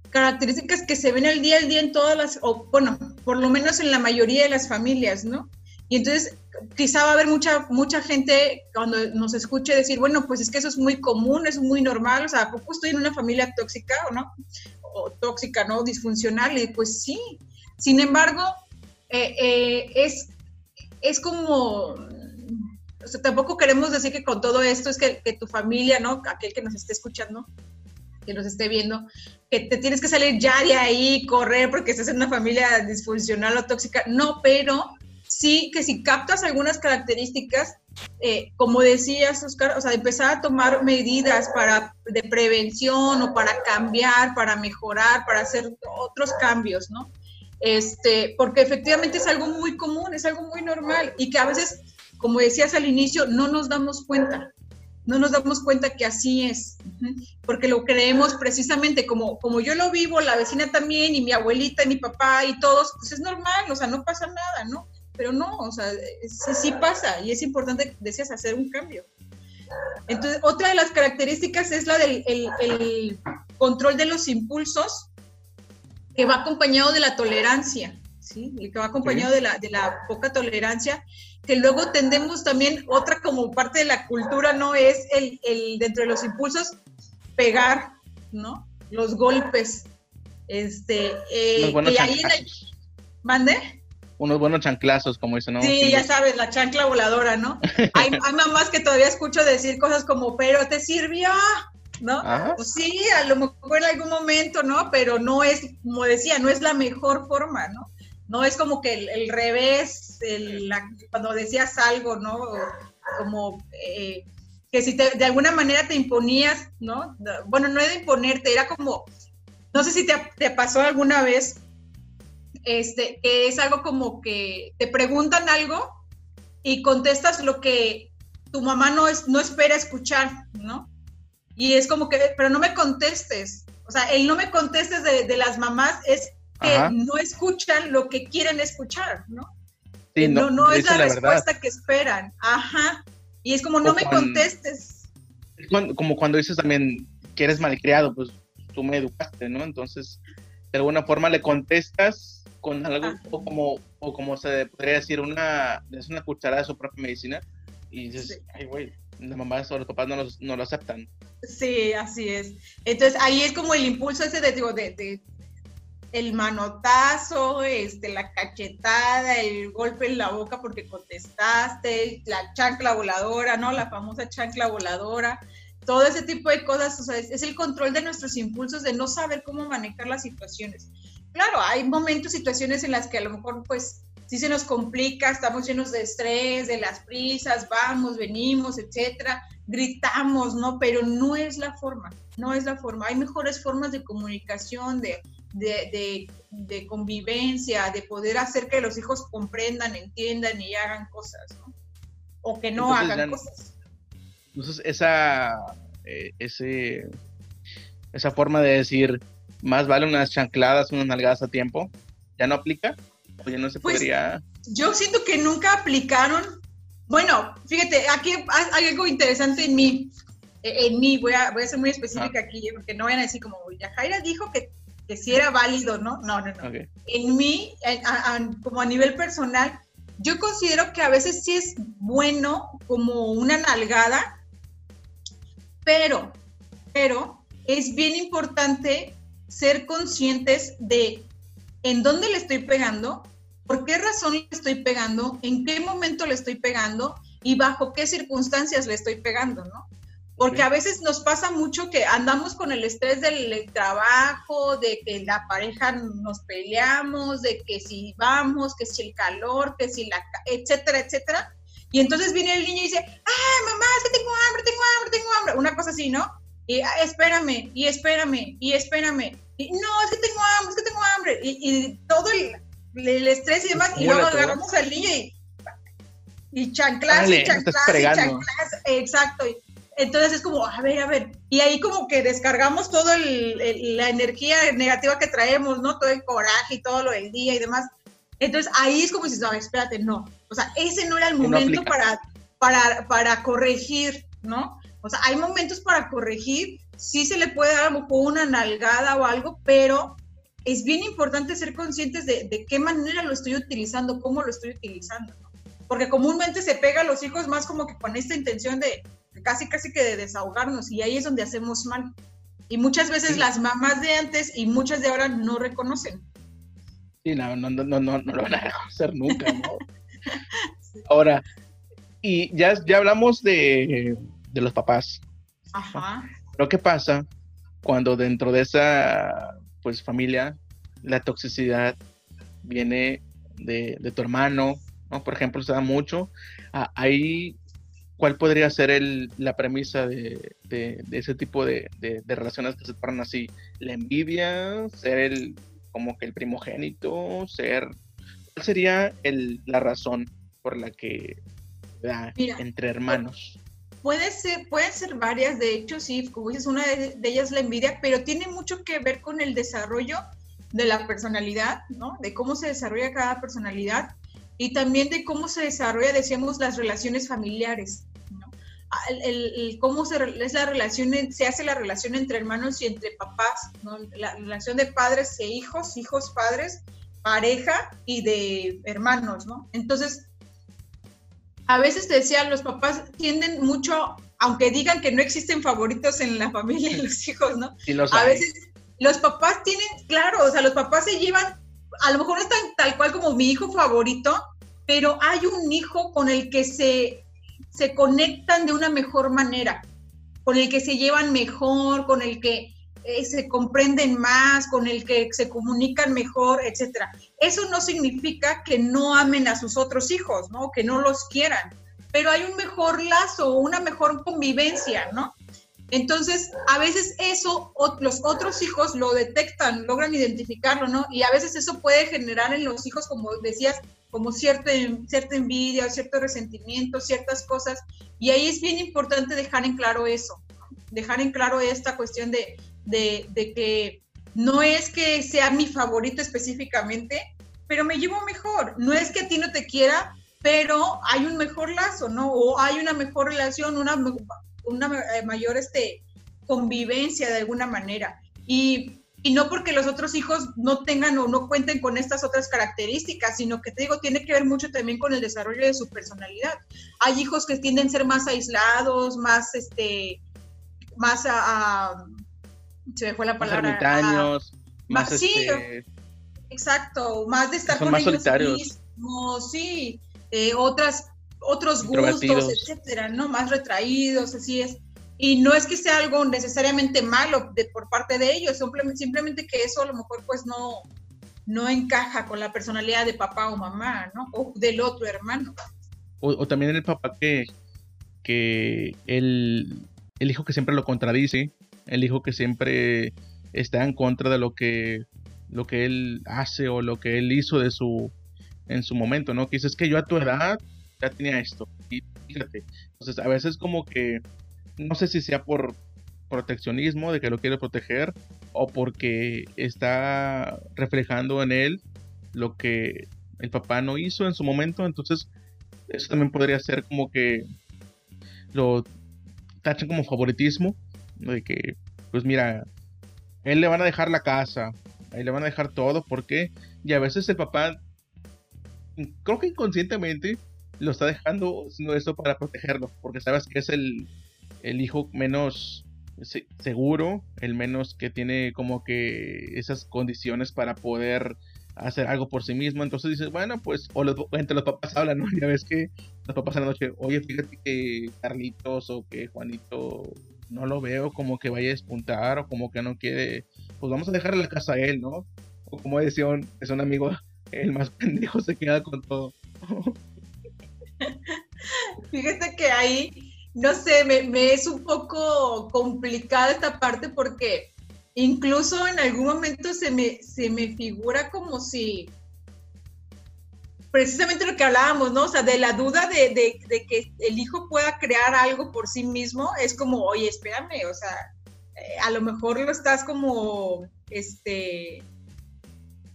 características que se ven al día al día en todas las, o bueno, por lo menos en la mayoría de las familias, ¿no? Y entonces quizá va a haber mucha, mucha gente cuando nos escuche decir, bueno, pues es que eso es muy común, es muy normal, o sea, ¿a poco estoy en una familia tóxica o no? O tóxica, ¿no? Disfuncional, y pues sí. Sin embargo, eh, eh, es, es como, o sea, tampoco queremos decir que con todo esto es que, que tu familia, ¿no? Aquel que nos esté escuchando, que nos esté viendo, que te tienes que salir ya de ahí, correr porque estás en una familia disfuncional o tóxica. No, pero sí que si captas algunas características, eh, como decías, Oscar, o sea, empezar a tomar medidas para, de prevención o para cambiar, para mejorar, para hacer otros cambios, ¿no? Este, porque efectivamente es algo muy común, es algo muy normal y que a veces, como decías al inicio, no nos damos cuenta, no nos damos cuenta que así es, porque lo creemos precisamente como, como yo lo vivo, la vecina también, y mi abuelita, y mi papá, y todos, pues es normal, o sea, no pasa nada, ¿no? Pero no, o sea, sí, pasa y es importante, decías, hacer un cambio. Entonces, otra de las características es la del el, control de los impulsos que va acompañado de la tolerancia, ¿sí? Y que va acompañado de, la, de la poca tolerancia, que luego tendemos también, otra como parte de la cultura, ¿no? Es el, el dentro de los impulsos, pegar, ¿no? Los golpes. Este, eh, y ahí ¿Mande? Unos buenos chanclazos, como dicen, ¿no? Sí, ya sabes, la chancla voladora, ¿no? hay, hay mamás que todavía escucho decir cosas como, pero te sirvió, ¿no? Pues sí, a lo mejor en algún momento, ¿no? Pero no es, como decía, no es la mejor forma, ¿no? No es como que el, revés, el, cuando decías algo, ¿no? Como eh, que si de alguna manera te imponías, ¿no? Bueno, no era de imponerte, era como, no sé si te, te pasó alguna vez, este, que es algo como que te preguntan algo y contestas lo que tu mamá no, es, no espera escuchar, ¿no? Y es como que, pero no me contestes. O sea, el no me contestes de, las mamás es que no escuchan lo que quieren escuchar, ¿no? Sí, no, no, es la, respuesta que esperan. Ajá. Y es como, no me contestes. como cuando dices también que eres malcriado, pues tú me educaste, ¿no? Entonces, de alguna forma le contestas con algo o como, o como se podría decir, una, es una cucharada de su propia medicina y dices, ay, güey, las mamás o los papás no, no lo aceptan. Sí, así es. Entonces ahí es como el impulso ese de, digo, de, el manotazo, este, la cachetada, el golpe en la boca porque contestaste, la chancla voladora, ¿no? La famosa chancla voladora, todo ese tipo de cosas, o sea, es, el control de nuestros impulsos, de no saber cómo manejar las situaciones. Claro, hay momentos, situaciones en las que a lo mejor pues sí se nos complica, estamos llenos de estrés, de las prisas, vamos, venimos, etcétera, gritamos, ¿no? Pero no es la forma, no es la forma. Hay mejores formas de comunicación, de, de, de, convivencia, de poder hacer que los hijos comprendan, entiendan y hagan cosas, ¿no? O que no hagan cosas. Entonces, esa, eh, ese, esa forma de decir, más vale unas chancladas, unas nalgadas a tiempo, ¿ya no aplica? Oye, no se pues, podría... Yo siento que nunca aplicaron bueno, fíjate, aquí hay algo interesante en mí. E, en mí, voy a, voy a ser muy específica aquí, porque no vayan a decir como, Jaira dijo que, que sí era válido, ¿no? No, no, no. En mí, como a nivel personal, yo considero que a veces sí es bueno como una nalgada, pero, pero es bien importante ser conscientes de en dónde le estoy pegando por qué razón le estoy pegando, en qué momento le estoy pegando y bajo qué circunstancias le estoy pegando, ¿no? Porque a veces nos pasa mucho que andamos con el estrés del trabajo, de que la pareja nos peleamos, de que si vamos, que si el calor, que si la, etcétera, etcétera. Y entonces viene el niño y dice, ay, mamá, es que tengo hambre, tengo hambre, tengo hambre. Una cosa así, ¿no? Y ah, espérame, y espérame, y espérame. Y no, es que tengo hambre, es que tengo hambre. Y, y todo el, el estrés y demás, y luego agarramos al niño y, y chanclas, y chanclas, y chanclas, exacto. Entonces es como, a ver, a ver, y ahí como que descargamos toda la energía negativa que traemos, ¿no? Todo el coraje y todo lo del día y demás. Entonces ahí es como si, no, espérate, no. O sea, ese no era el momento para, para, para corregir, ¿no? O sea, hay momentos para corregir, sí se le puede dar a lo mejor una nalgada o algo, pero es bien importante ser conscientes de, qué manera lo estoy utilizando, cómo lo estoy utilizando, Porque comúnmente se pega a los hijos más como que con esta intención de, casi, casi que de desahogarnos y ahí es donde hacemos mal. Y muchas veces las mamás de antes y muchas de ahora no reconocen. Sí, no, no, no, no, no, lo van a reconocer nunca, ¿no? Ahora, y ya, ya hablamos de, de los papás. Ajá. Pero ¿qué pasa cuando dentro de esa pues familia, la toxicidad viene de, tu hermano, ¿no? Por ejemplo, se da mucho. Ah, ahí, ¿cuál podría ser el, la premisa de, ese tipo de, relaciones que se paran así? La envidia, ser el, como que el primogénito, ser... ¿Cuál sería el, la razón por la que da entre hermanos? Puede ser, pueden ser varias, de hecho, sí, como dices, una de, ellas la envidia, pero tiene mucho que ver con el desarrollo de la personalidad, ¿no? De cómo se desarrolla cada personalidad y también de cómo se desarrolla, decíamos, las relaciones familiares, ¿no? Ah, el, cómo se, es la relación, se hace la relación entre hermanos y entre papás, ¿no? La relación de padres e hijos, hijos, padres, pareja y de hermanos, ¿no? Entonces, a veces te decía, los papás tienden mucho, aunque digan que no existen favoritos en la familia y los hijos, ¿no? a veces los papás tienen, claro, o sea, los papás se llevan, a lo mejor no es tal cual como mi hijo favorito, pero hay un hijo con el que se, se conectan de una mejor manera, con el que se llevan mejor, con el que eh, se comprenden más, con el que se comunican mejor, etcétera. Eso no significa que no amen a sus otros hijos, ¿no? Que no los quieran, pero hay un mejor lazo, una mejor convivencia, ¿no? Entonces, a veces eso los otros hijos lo detectan, logran identificarlo, ¿no? Y a veces eso puede generar en los hijos, como decías, como cierta, cierta envidia, cierto resentimiento, ciertas cosas. Y ahí es bien importante dejar en claro eso, dejar en claro esta cuestión de, de, que no es que sea mi favorito específicamente, pero me llevo mejor. No es que a ti no te quiera, pero hay un mejor lazo, ¿no? O hay una mejor relación, una, una eh, mayor este, convivencia de alguna manera. Y, y, no porque los otros hijos no tengan o no cuenten con estas otras características, sino que te digo, tiene que ver mucho también con el desarrollo de su personalidad. Hay hijos que tienden a ser más aislados, más, este, más a se me fue la palabra. Más ermitaños. más, sí, este, exacto, más de estar con más ellos solitarios. mismos, sí, eh, otras, otros gustos, etcétera, ¿no? Más retraídos, así es. Y no es que sea algo necesariamente malo de, por parte de ellos, simplemente, simplemente que eso a lo mejor pues no, no encaja con la personalidad de papá o mamá, ¿no? O del otro hermano. O, o también el papá que, que el, el hijo que siempre lo contradice, el hijo que siempre está en contra de lo que, lo que él hace o lo que él hizo de su, en su momento, ¿no? Que dices que yo a tu edad ya tenía esto. Y fíjate, entonces a veces como que, no sé si sea por proteccionismo, de que lo quiere proteger, o porque está reflejando en él lo que el papá no hizo en su momento, entonces eso también podría ser como que lo tachan como favoritismo de que, pues mira, él le van a dejar la casa, ahí le van a dejar todo, porque Y a veces el papá, creo que inconscientemente, lo está dejando haciendo esto para protegerlo, porque sabes que es el, el hijo menos seguro, el menos que tiene como que esas condiciones para poder hacer algo por sí mismo. Entonces dices, bueno, pues, o entre los papás hablan, ¿no? Ya ves que los papás en la noche, oye, fíjate que Carlitos o que Juanito no lo veo como que vaya a despuntar o como que no quiere, pues vamos a dejarle la casa a él, ¿no? O como decía un, es un amigo, el más pendejo se queda con todo. Fíjate que ahí, no sé, me, me es un poco complicada esta parte porque incluso en algún momento se me, se me figura como si precisamente lo que hablábamos, ¿no? O sea, de la duda de, de, que el hijo pueda crear algo por sí mismo, es como, oye, espérame, o sea, a lo mejor lo estás como, este,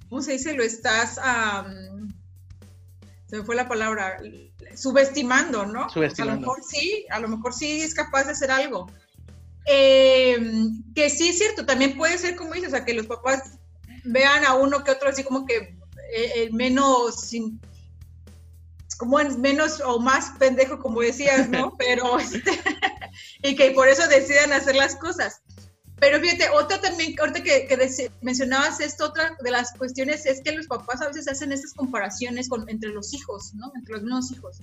¿cómo se dice? Lo estás, se me fue la palabra, subestimando, ¿no? Subestimando. a lo mejor sí, a lo mejor sí es capaz de hacer algo. Em, que sí es cierto, también puede ser como dices, o sea, que los papás vean a uno que otro así como que eh, menos sin, como menos o más pendejo, como decías, ¿no? Pero, este, y que por eso decidan hacer las cosas. Pero fíjate, otra también, ahorita que, que mencionabas esto, otra de las cuestiones es que los papás a veces hacen estas comparaciones con, entre los hijos, ¿no? Entre los mismos hijos.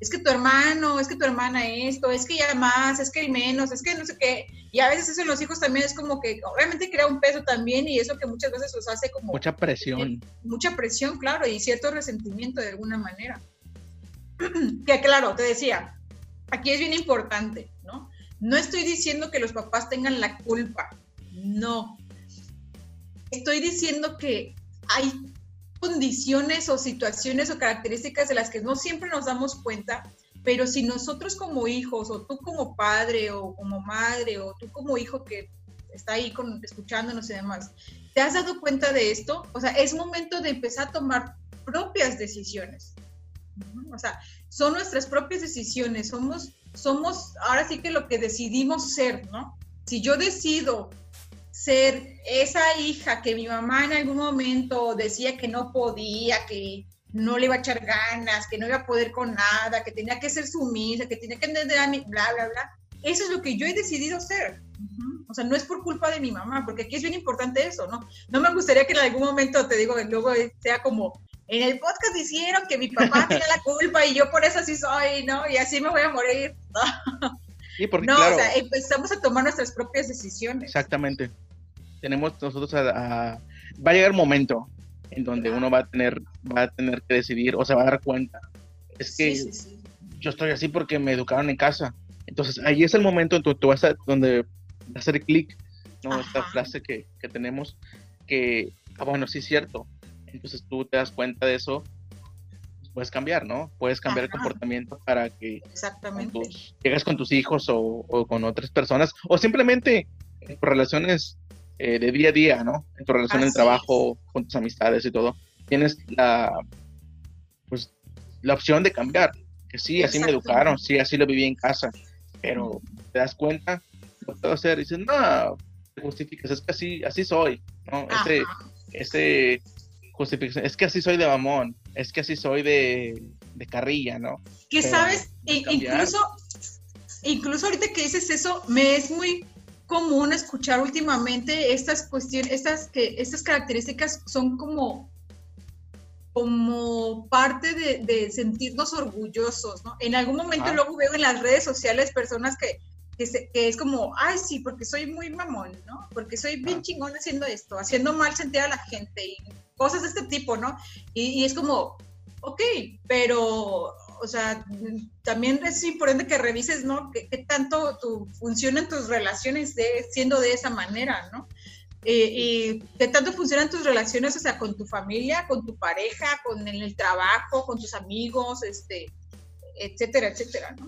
Es que tu hermano, es que tu hermana esto, es que ya más, es que el menos, es que no sé qué. Y a veces eso en los hijos también es como que, obviamente crea un peso también y eso que muchas veces los hace como... Mucha presión. mucha presión, claro, y cierto resentimiento de alguna manera. que claro, te decía, aquí es bien importante, ¿no? Estoy diciendo que los papás tengan la culpa, no. Estoy diciendo que hay condiciones o situaciones o características de las que no siempre nos damos cuenta, pero si nosotros como hijos o tú como padre o como madre o tú como hijo que está ahí con, escuchándonos y demás, ¿te has dado cuenta de esto? O sea, es momento de empezar a tomar propias decisiones. O sea, son nuestras propias decisiones, somos, somos ahora sí que lo que decidimos ser, ¿no? Si yo decido ser esa hija que mi mamá en algún momento decía que no podía, que no le iba a echar ganas, que no iba a poder con nada, que tenía que ser sumisa, que tenía que entender a mi, bla, bla, bla. Eso es lo que yo he decidido ser. O sea, no es por culpa de mi mamá, porque aquí es bien importante eso, ¿no? No me gustaría que en algún momento, te digo, luego sea como, en el podcast dijeron que mi papá tiene la culpa y yo por eso así soy, ¿no? Y así me voy a morir. Sí, porque, no, o sea, empezamos a tomar nuestras propias decisiones. Exactamente. Tenemos nosotros a, va a llegar un momento en donde uno va a tener, va a tener que decidir o se va a dar cuenta. Es que yo estoy así porque me educaron en casa. Entonces ahí es el momento en donde tú vas a, donde va a hacer clic, ¿no? Esta frase que, que tenemos, que, ah, bueno, sí es cierto. Entonces tú te das cuenta de eso puedes cambiar, ¿no? Puedes cambiar el comportamiento para que Exactamente. llegas con tus hijos o, con otras personas o simplemente en tus relaciones eh, de día a día, ¿no? En tu relación en el trabajo, con tus amistades y todo, tienes la, pues, la opción de cambiar. Que sí, así me educaron, sí, así lo viví en casa, pero te das cuenta, lo puedo hacer, y dices, no, te justificas, es que así, así soy, ¿no? Ese, ese justificación, es que así soy de mamón, es que así soy de, carrilla, ¿no? Que sabes, e incluso, incluso ahorita que dices eso, me es muy común escuchar últimamente estas cuestiones, estas, que, estas características son como, como parte de, sentirnos orgullosos, ¿no? En algún momento luego veo en las redes sociales personas que, que, es como, ay, sí, porque soy muy mamón, ¿no? Porque soy bien chingón haciendo esto, haciendo mal sentir a la gente y cosas de este tipo, ¿no? Y, es como, ok, pero, o sea, también es importante que revises, ¿no? ¿Qué, tanto tu, funcionan tus relaciones siendo de esa manera, ¿no? Eh, y qué tanto funcionan tus relaciones, o sea, con tu familia, con tu pareja, con el trabajo, con tus amigos, este, etcétera, etcétera, ¿no?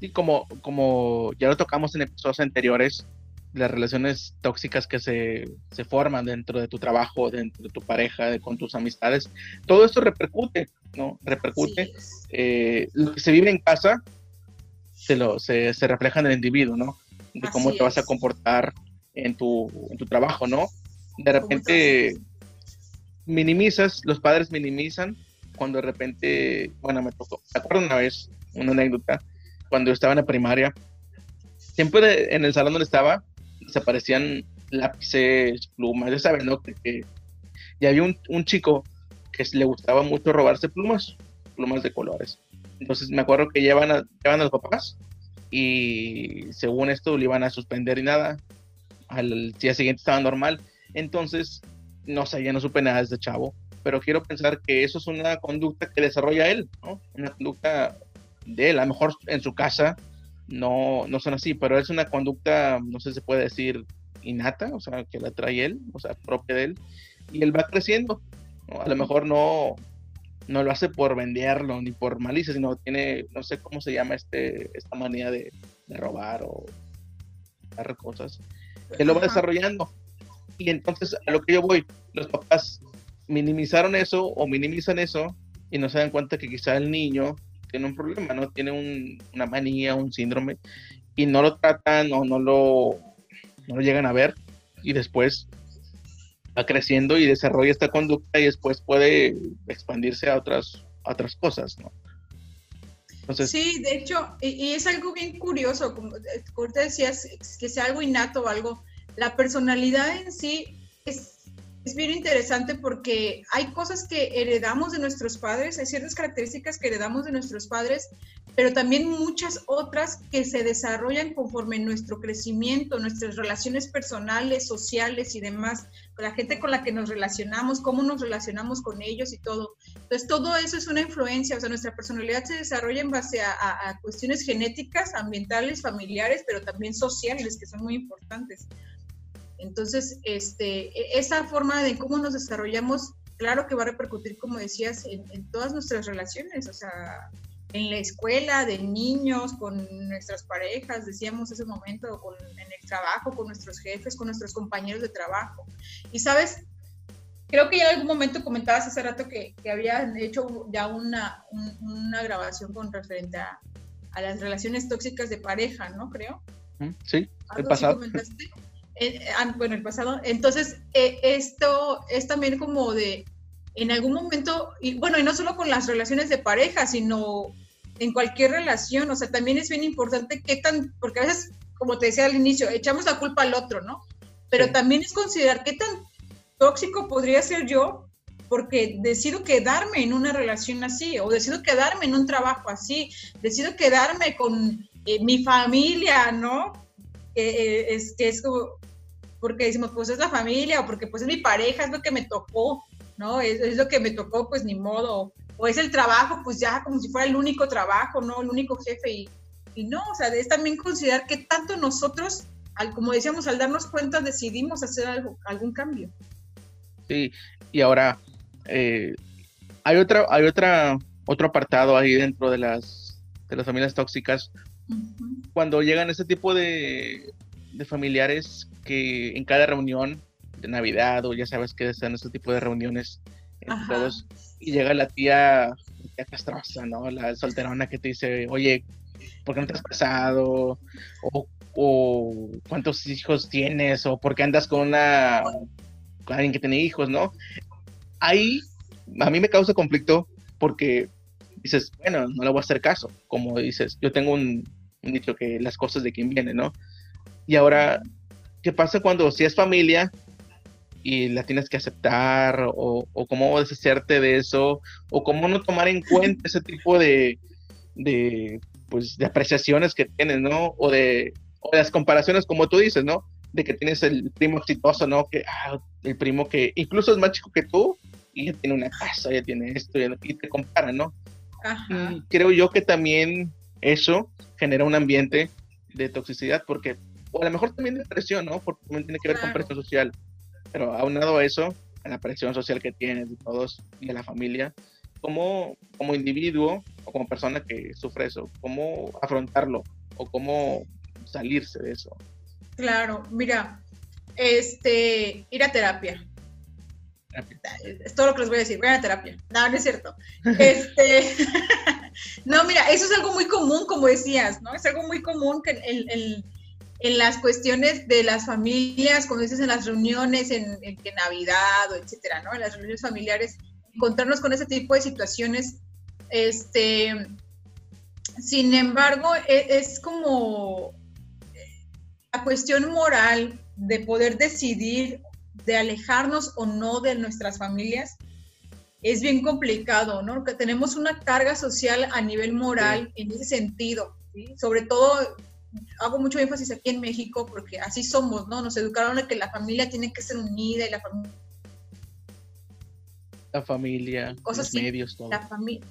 Y como, como ya lo tocamos en episodios anteriores, las relaciones tóxicas que se, se, forman dentro de tu trabajo, dentro de tu pareja, con tus amistades, todo esto repercute, ¿no? Repercute. Eh, lo que se vive en casa se, lo, se, se refleja en el individuo, ¿no? De cómo te vas a comportar en tu, en tu trabajo, ¿no? De repente minimizas, los padres minimizan cuando de repente, bueno, me tocó, ¿te acuerdas una vez, una anécdota, cuando yo estaba en la primaria, siempre en el salón donde estaba, desaparecían lápices, plumas, ya saben, ¿no? Que, y había un, un, chico que le gustaba mucho robarse plumas, plumas de colores. Entonces me acuerdo que llevan a, llevan a los papás y según esto le iban a suspender y nada. Al día siguiente estaba normal. Entonces, no sé, ya no supe nada de ese chavo. Pero quiero pensar que eso es una conducta que desarrolla él, ¿no? Una conducta de él. A lo mejor en su casa no, no son así, pero es una conducta, no sé si se puede decir innata, o sea, que la trae él, o sea, propia de él, y él va creciendo. A lo mejor no, no lo hace por venderlo ni por malicia, sino tiene, no sé cómo se llama este, esta manía de, robar o dar cosas. Él lo va desarrollando. Y entonces, a lo que yo voy, los papás minimizaron eso o minimizan eso y no se dan cuenta que quizá el niño tiene un problema, ¿no? Tiene una manía, un síndrome, y no lo tratan o no lo, no llegan a ver, y después va creciendo y desarrolla esta conducta y después puede expandirse a otras, otras cosas, ¿no? Entonces, sí, de hecho, y, es algo bien curioso, como, como te decías, que sea algo innato o algo, la personalidad en sí es es bien interesante porque hay cosas que heredamos de nuestros padres, hay ciertas características que heredamos de nuestros padres, pero también muchas otras que se desarrollan conforme nuestro crecimiento, nuestras relaciones personales, sociales y demás, con la gente con la que nos relacionamos, cómo nos relacionamos con ellos y todo. Entonces, todo eso es una influencia, o sea, nuestra personalidad se desarrolla en base a, a cuestiones genéticas, ambientales, familiares, pero también sociales, que son muy importantes. Entonces, este, e, esa forma de cómo nos desarrollamos, claro que va a repercutir, como decías, en, todas nuestras relaciones, o sea, en la escuela, de niños, con nuestras parejas, decíamos ese momento, con, en el trabajo, con nuestros jefes, con nuestros compañeros de trabajo. Y sabes, creo que ya en algún momento comentabas hace rato que, que habían hecho ya una, una grabación con referente a, a, las relaciones tóxicas de pareja, ¿no? Creo. Sí, el pasado. Ah, bueno, el pasado. Entonces, eh, esto es también como de, en algún momento, y bueno, y no solo con las relaciones de pareja, sino en cualquier relación, o sea, también es bien importante qué tan, porque a veces, como te decía al inicio, echamos la culpa al otro, ¿no? Pero también es considerar qué tan tóxico podría ser yo porque decido quedarme en una relación así, o decido quedarme en un trabajo así, decido quedarme con eh, mi familia, ¿no? Eh, es que es como, porque decimos, pues es la familia, o porque pues es mi pareja, es lo que me tocó, ¿no? Es, es, lo que me tocó, pues ni modo. O es el trabajo, pues ya como si fuera el único trabajo, ¿no? El único jefe. Y, y no, o sea, es también considerar que tanto nosotros, al, como decíamos, al darnos cuenta, decidimos hacer algo, algún cambio. Sí, y ahora eh, hay otra, hay otra, otro apartado ahí dentro de las, de las familias tóxicas. Cuando llegan este tipo de, de familiares que en cada reunión de Navidad o ya sabes que están este tipo de reuniones todos y llega la tía, tía castrosa, ¿no? La solterona que te dice, oye, ¿por qué no te has casado? O, o cuántos hijos tienes, o por qué andas con una con alguien que tiene hijos, ¿no? Ahí a mí me causa conflicto porque dices, bueno, no le voy a hacer caso, como dices, yo tengo un, dicho que las cosas de quien viene, ¿no? Y ahora, ¿qué pasa cuando si es familia y la tienes que aceptar o, o cómo deshacerte de eso o cómo no tomar en cuenta ese tipo de, de, pues, de apreciaciones que tienes, ¿no? O de, o de las comparaciones como tú dices, ¿no? De que tienes el primo exitoso, ¿no? Que ah, el primo que incluso es más chico que tú y ya tiene una casa, ya tiene esto, y te comparan, ¿no? Y creo yo que también eso genera un ambiente de toxicidad, porque, o a lo mejor también de presión, ¿no? Porque también tiene que ver con presión social. Pero aunado a eso, a la presión social que tienes de todos y a la familia, como, como individuo o como persona que sufre eso, cómo afrontarlo o cómo salirse de eso. Claro, mira, este, ir a terapia. Es todo lo que les voy a decir, vayan a terapia. No, no es cierto. Este, no, mira, eso es algo muy común, como decías, ¿no? Es algo muy común que en, en las cuestiones de las familias, como dices, en las reuniones, en, en, Navidad, o etcétera, ¿no? En las reuniones familiares, encontrarnos con ese tipo de situaciones. Este, sin embargo, es, es como la cuestión moral de poder decidir de alejarnos o no de nuestras familias es bien complicado, ¿no? Que tenemos una carga social a nivel moral en ese sentido, ¿sí? Sobre todo, hago mucho énfasis aquí en México porque así somos, ¿no? Nos educaron a que la familia tiene que ser unida y la familia... La familia, los medios, todo. La familia.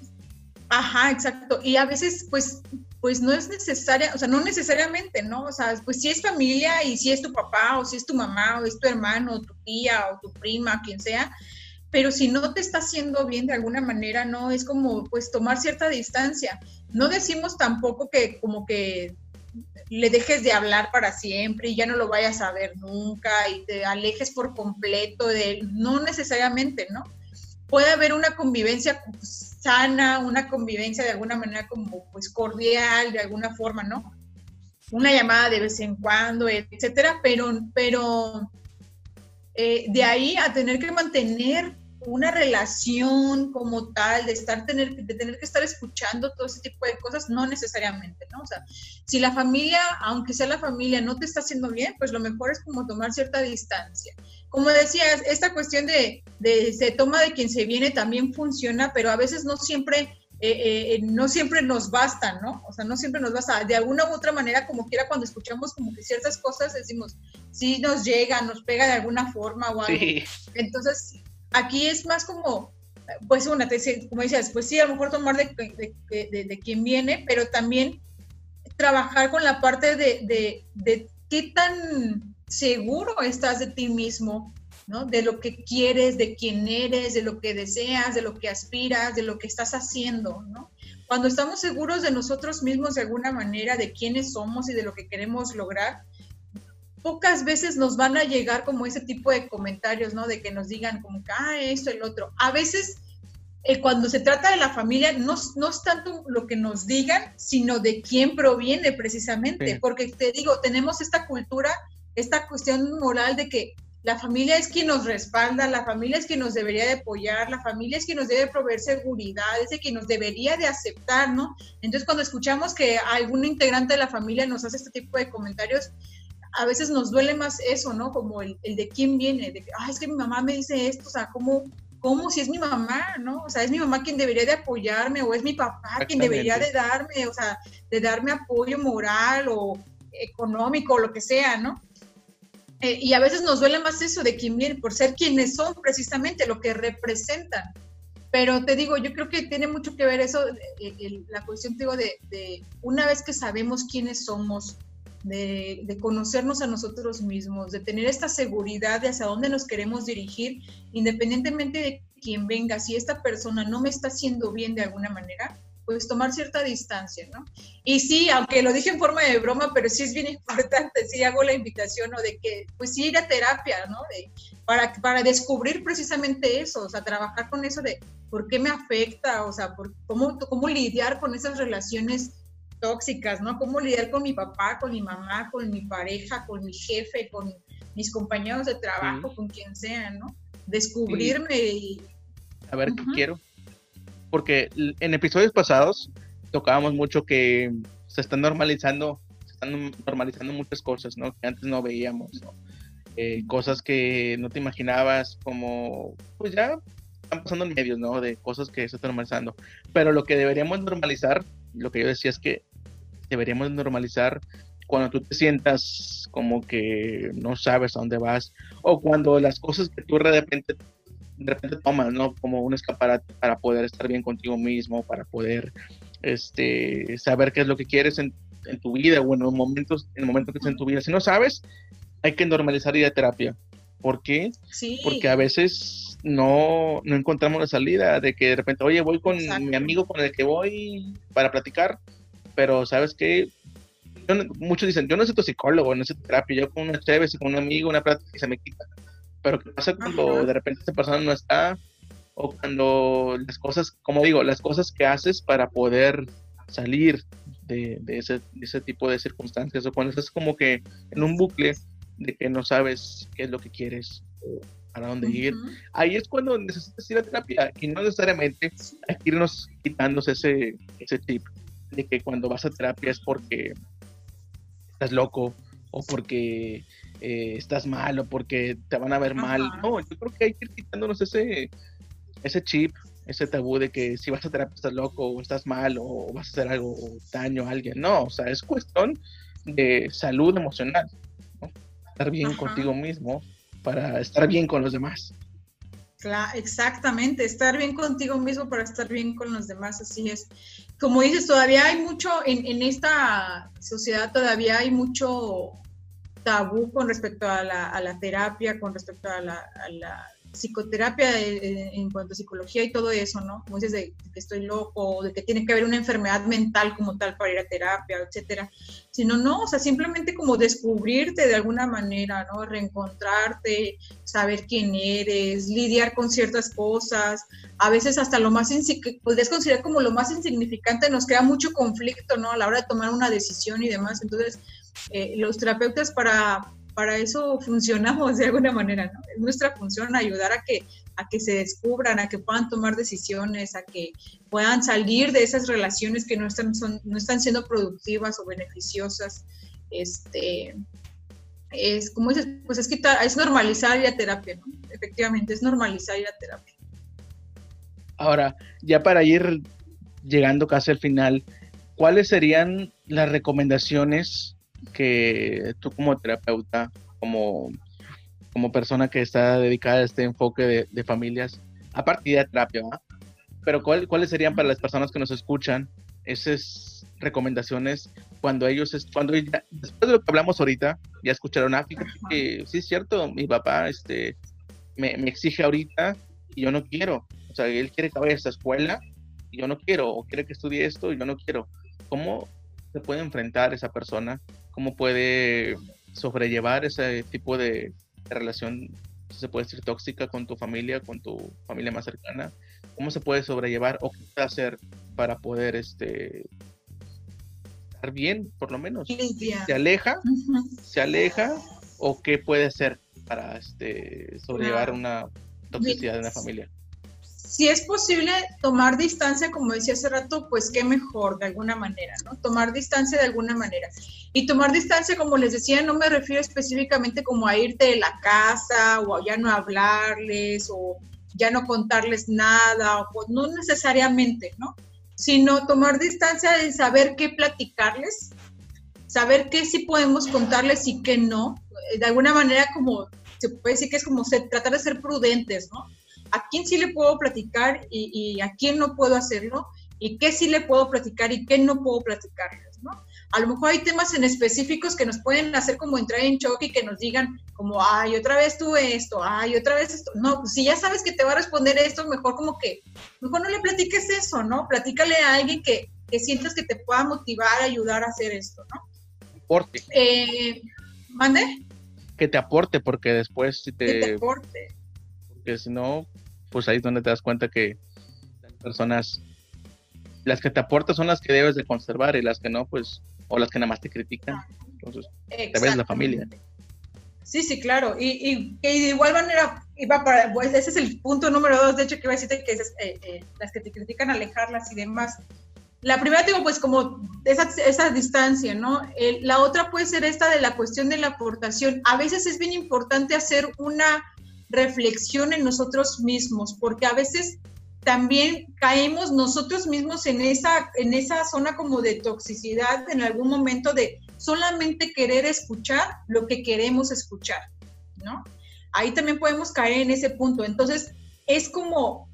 Ajá, exacto. Y a veces, pues, pues no es necesaria, o sea, no necesariamente, ¿no? O sea, pues si es familia y si es tu papá o si es tu mamá o es tu hermano o tu tía o tu prima, quien sea, pero si no te está haciendo bien de alguna manera, no es como pues tomar cierta distancia. No decimos tampoco que como que le dejes de hablar para siempre y ya no lo vayas a ver nunca y te alejes por completo de él, no necesariamente, ¿no? Puede haber una convivencia sana, una convivencia de alguna manera como pues cordial, de alguna forma, ¿no? Una llamada de vez en cuando, etcétera, pero, pero eh, de ahí a tener que mantener una relación como tal, de estar tener, de tener que estar escuchando todo ese tipo de cosas, no necesariamente, ¿no? O sea, si la familia, aunque sea la familia, no te está haciendo bien, pues lo mejor es como tomar cierta distancia. Como decías, esta cuestión de, de se toma de quien se viene también funciona, pero a veces no siempre eh, eh, no siempre nos basta, ¿no? O sea, no siempre nos basta. De alguna u otra manera, como quiera, cuando escuchamos como que ciertas cosas, decimos, sí nos llega, nos pega de alguna forma o algo. Entonces, Aquí es más como, pues una, como decías, pues sí, a lo mejor tomar de, de, quien viene, pero también trabajar con la parte de, de, qué tan seguro estás de ti mismo, ¿no? De lo que quieres, de quién eres, de lo que deseas, de lo que aspiras, de lo que estás haciendo. Cuando estamos seguros de nosotros mismos de alguna manera, de quiénes somos y de lo que queremos lograr, pocas veces nos van a llegar como ese tipo de comentarios, ¿no? De que nos digan como que, ah, esto, el otro. A veces, eh, cuando se trata de la familia, no, no, es tanto lo que nos digan, sino de quién proviene precisamente, porque te digo, tenemos esta cultura esta cuestión moral de que la familia es quien nos respalda, la familia es quien nos debería de apoyar, la familia es quien nos debe proveer seguridad, es quien nos debería de aceptar, ¿no? Entonces cuando escuchamos que algún integrante de la familia nos hace este tipo de comentarios, a veces nos duele más eso, ¿no? Como el, de quién viene, de que, ay, es que mi mamá me dice esto, o sea, ¿cómo, ¿cómo si es mi mamá, ¿no? O sea, es mi mamá quien debería de apoyarme o es mi papá quien debería de darme, o sea, de darme apoyo moral o económico o lo que sea, ¿no? Eh, y a veces nos duele más eso de quién viene, por ser quienes son precisamente, lo que representan. Pero te digo, yo creo que tiene mucho que ver eso, eh, la cuestión, te digo, de, de, una vez que sabemos quiénes somos, de, conocernos a nosotros mismos, de tener esta seguridad de hacia dónde nos queremos dirigir, independientemente de quién venga, si esta persona no me está haciendo bien de alguna manera, pues tomar cierta distancia, ¿no? Y sí, aunque lo dije en forma de broma, pero sí es bien importante, sí hago la invitación, ¿no? De que, pues sí, ir a terapia, ¿no? Para, para descubrir precisamente eso, o sea, trabajar con eso de por qué me afecta, o sea, por, cómo, cómo lidiar con esas relaciones tóxicas, ¿no? Cómo lidiar con mi papá, con mi mamá, con mi pareja, con mi jefe, con mis compañeros de trabajo, con quien sea, ¿no? Descubrirme y... A ver, ¿qué quiero? porque en episodios pasados tocábamos mucho que se están normalizando, se están normalizando muchas cosas, ¿no? Que antes no veíamos, ¿no? Eh, cosas que no te imaginabas, como, pues ya están pasando en medios, ¿no? De cosas que se están normalizando. Pero lo que deberíamos normalizar, lo que yo decía es que deberíamos normalizar cuando tú te sientas como que no sabes a dónde vas, o cuando las cosas que tú de repente de repente tomas, ¿no? Como un escaparate para poder estar bien contigo mismo, para poder este, saber qué es lo que quieres en, en tu vida o en los momentos, en el momento que estés en tu vida. Si no sabes, hay que normalizar ir a terapia. ¿Por qué? Sí. Porque a veces no, no encontramos la salida de que de repente, oye, voy con mi amigo con el que voy para platicar, pero ¿sabes qué? muchos dicen, yo no tu psicólogo, no soy terapia, yo con una chévere, con un amigo, una plática y se me quita pero ¿qué pasa cuando de repente esta persona no está? O cuando las cosas, como digo, las cosas que haces para poder salir de, ese, ese, tipo de circunstancias, o cuando estás como que en un bucle de que no sabes qué es lo que quieres o para dónde ir, ahí es cuando necesitas ir a terapia y no necesariamente hay que irnos quitándose ese, ese tip de que cuando vas a terapia es porque estás loco o porque eh, estás mal o porque te van a ver mal. No, yo creo que hay que ir quitándonos ese, ese chip, ese tabú de que si vas a terapia estás loco o estás mal o vas a hacer algo daño a alguien. No, o sea, es cuestión de salud emocional, estar bien contigo mismo para estar bien con los demás. Exactamente, estar bien contigo mismo para estar bien con los demás, así es. Como dices, todavía hay mucho, en, en esta sociedad todavía hay mucho tabú con respecto a la, a la terapia, con respecto a la psicoterapia en, cuanto a psicología y todo eso, ¿no? Como dices, de, que estoy loco, de que tiene que haber una enfermedad mental como tal para ir a terapia, etcétera. Sino, no, o sea, simplemente como descubrirte de alguna manera, ¿no? Reencontrarte, saber quién eres, lidiar con ciertas cosas. A veces hasta lo más, podrías considerar como lo más insignificante, nos crea mucho conflicto, ¿no? A la hora de tomar una decisión y demás. Entonces, eh, los terapeutas para, para eso funcionamos de alguna manera, ¿no? Es nuestra función ayudar a que, a que se descubran, a que puedan tomar decisiones, a que puedan salir de esas relaciones que no están, son, no están siendo productivas o beneficiosas. Este, es como dices, pues es, es normalizar ir a terapia, ¿no? Efectivamente, es normalizar ir a terapia. Ahora, ya para ir llegando casi al final, ¿cuáles serían las recomendaciones que tú como terapeuta, como, como persona que está dedicada a este enfoque de, familias, a partir de terapia, pero ¿cuáles serían para las personas que nos escuchan esas recomendaciones cuando ellos, cuando después de lo que hablamos ahorita, ya escucharon, ah, que sí es cierto, mi papá este, me, me exige ahorita y yo no quiero, o sea, él quiere que vaya a esta escuela y yo no quiero, o quiere que estudie esto y yo no quiero. ¿Cómo se puede enfrentar esa persona cómo puede sobrellevar ese tipo de, relación, se puede decir tóxica con tu familia, con tu familia más cercana, cómo se puede sobrellevar o qué puede hacer para poder este estar bien, por lo menos. Se aleja, se aleja o qué puede ser para este, sobrellevar una toxicidad en la familia? Si es posible tomar distancia, como decía hace rato, pues qué mejor de alguna manera, ¿no? Tomar distancia de alguna manera. Y tomar distancia, como les decía, no me refiero específicamente como a irte de la casa o ya no hablarles o ya no contarles nada, o no necesariamente, ¿no? Sino tomar distancia de saber qué platicarles, saber qué sí podemos contarles y qué no. De alguna manera como se puede decir que es como tratar de ser prudentes, ¿no? A quién sí le puedo platicar y, a quién no puedo hacerlo, y qué sí le puedo platicar y qué no puedo platicarles, ¿no? A lo mejor hay temas en específicos que nos pueden hacer como entrar en choque y que nos digan como, ay, otra vez tuve esto, ay, otra vez esto. No, pues si ya sabes que te va a responder esto, mejor como que, mejor no le platiques eso, ¿no? Platícale a alguien que, que sientas que te pueda motivar, ayudar a hacer esto, ¿no? Aporte. Eh, ¿Mande? que te aporte, porque después si te... Que te aporte. Porque si no, pues ahí es donde te das cuenta que las personas, las que te aportan son las que debes de conservar y las que no, pues, o las que nada más te critican. Entonces, te ves la familia. Sí, sí, claro. Y, y, de igual manera, iba para, pues ese es el punto número dos, de hecho, que iba a decirte que es, eh, eh, las que te critican, alejarlas y demás. La primera digo, pues como esa, esa distancia, ¿no? la otra puede ser esta de la cuestión de la aportación. A veces es bien importante hacer una reflexión en nosotros mismos, porque a veces también caemos nosotros mismos en esa, en esa zona como de toxicidad en algún momento de solamente querer escuchar lo que queremos escuchar, ¿no? Ahí también podemos caer en ese punto. Entonces, es como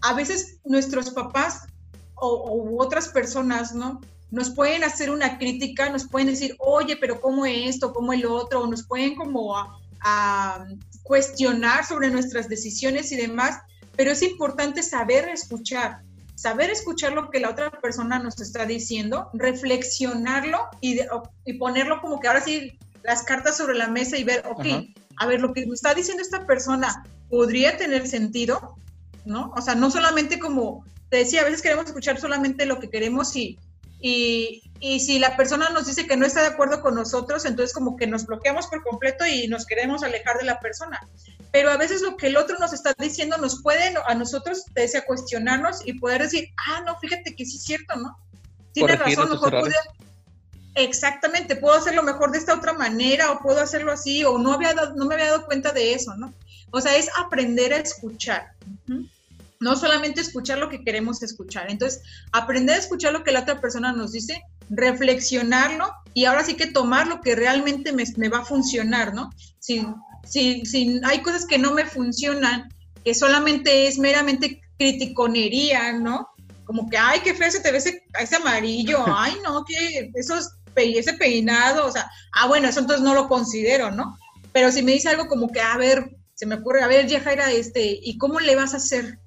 a veces nuestros papás o, otras personas, ¿no? Nos pueden hacer una crítica, nos pueden decir, oye, pero ¿cómo esto? ¿Cómo el otro? O nos pueden como a, cuestionar sobre nuestras decisiones y demás, pero es importante saber escuchar, saber escuchar lo que la otra persona nos está diciendo, reflexionarlo y, y ponerlo como que ahora sí las cartas sobre la mesa y ver, ok, a ver, lo que me está diciendo esta persona podría tener sentido, ¿no? O sea, no solamente como te decía, a veces queremos escuchar solamente lo que queremos y, y, y, si la persona nos dice que no está de acuerdo con nosotros, entonces como que nos bloqueamos por completo y nos queremos alejar de la persona. Pero a veces lo que el otro nos está diciendo nos puede a nosotros, te decía, cuestionarnos y poder decir, ah, no, fíjate que sí es cierto, ¿no? Tiene razón, mejor puedo... Exactamente, puedo hacerlo mejor de esta otra manera o puedo hacerlo así o no, había no me había dado cuenta de eso, ¿no? O sea, es aprender a escuchar no solamente escuchar lo que queremos escuchar. Entonces, aprender a escuchar lo que la otra persona nos dice, reflexionarlo y ahora sí que tomar lo que realmente me, va a funcionar, ¿no? Si, si, si, hay cosas que no me funcionan, que solamente es meramente criticonería, ¿no? Como que, ay, qué feo se te ve ese, amarillo, ay, no, que esos, ese peinado, o sea, ah, bueno, eso entonces no lo considero, ¿no? Pero si me dice algo como que, a ver, se me ocurre, a ver, Yajaira, este, ¿y cómo le vas a hacer?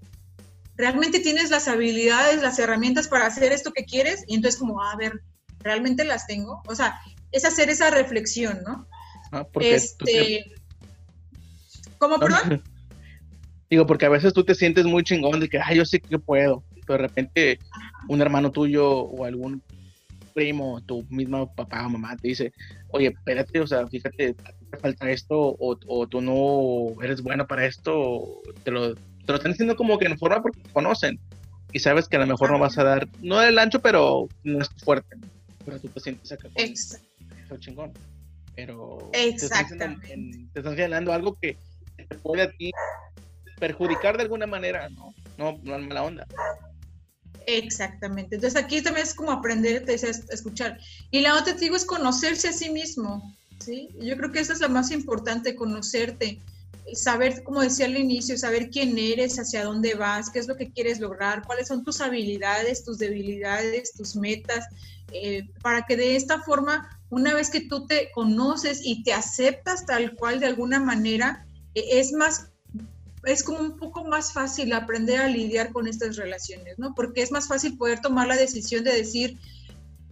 realmente tienes las habilidades, las herramientas para hacer esto que quieres y entonces como, a ver, ¿realmente las tengo? O sea, es hacer esa reflexión, ¿no? Ah, porque este... ¿Cómo, perdón? Digo, porque a veces tú te sientes muy chingón de que, ay, yo sé que puedo, pero de repente un hermano tuyo o algún primo, tu mismo papá o mamá te dice, oye, espérate, o sea, fíjate, te falta esto, o, o, tú no eres bueno para esto, te lo te lo están diciendo como que en forma porque te conocen y sabes que a lo mejor no vas a dar, no el ancho, pero no es fuerte. Pero tú te sientes acá. Exacto. chingón. Pero Exactamente. Te, están señalando algo que te puede a ti perjudicar de alguna manera, ¿no? No, no es mala onda. Exactamente. Entonces aquí también es como aprender a escuchar. Y la otra, te digo, es conocerse a sí mismo. ¿sí? Yo creo que esa es la más importante, conocerte saber, como decía al inicio, saber quién eres, hacia dónde vas, qué es lo que quieres lograr, cuáles son tus habilidades, tus debilidades, tus metas, eh, para que de esta forma, una vez que tú te conoces y te aceptas tal cual de alguna manera, eh, es más es como un poco más fácil aprender a lidiar con estas relaciones, ¿no? Porque es más fácil poder tomar la decisión de decir,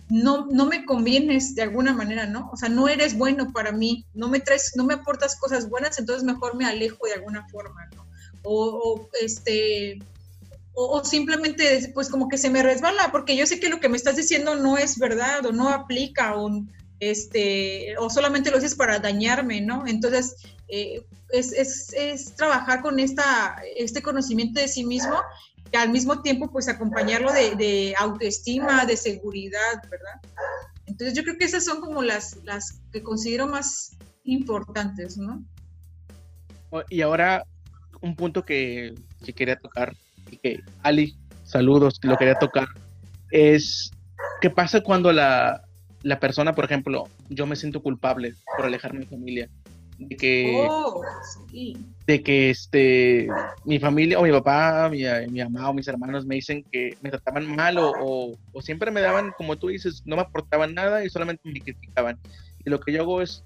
no, no me convienes de alguna manera, ¿no? O sea, no eres bueno para mí, no me traes, no me aportas cosas buenas, entonces mejor me alejo de alguna forma, ¿no? O, este, o, simplemente, pues como que se me resbala, porque yo sé que lo que me estás diciendo no es verdad o no aplica o, este, o solamente lo haces para dañarme, ¿no? Entonces, eh, es, es, es, trabajar con esta, este conocimiento de sí mismo y al mismo tiempo, pues, acompañarlo de, de autoestima, de seguridad, ¿verdad? Entonces, yo creo que esas son como las, las que considero más importantes, ¿no? Y ahora, un punto que, que quería tocar, y que Ali, saludos, lo quería tocar, es qué pasa cuando la, la persona, por ejemplo, yo me siento culpable por alejarme de mi familia, de que, oh, de que este, mi familia o mi papá, mi, mi, mamá o mis hermanos me dicen que me trataban mal o, o, siempre me daban, como tú dices, no me aportaban nada y solamente me criticaban. Y lo que yo hago es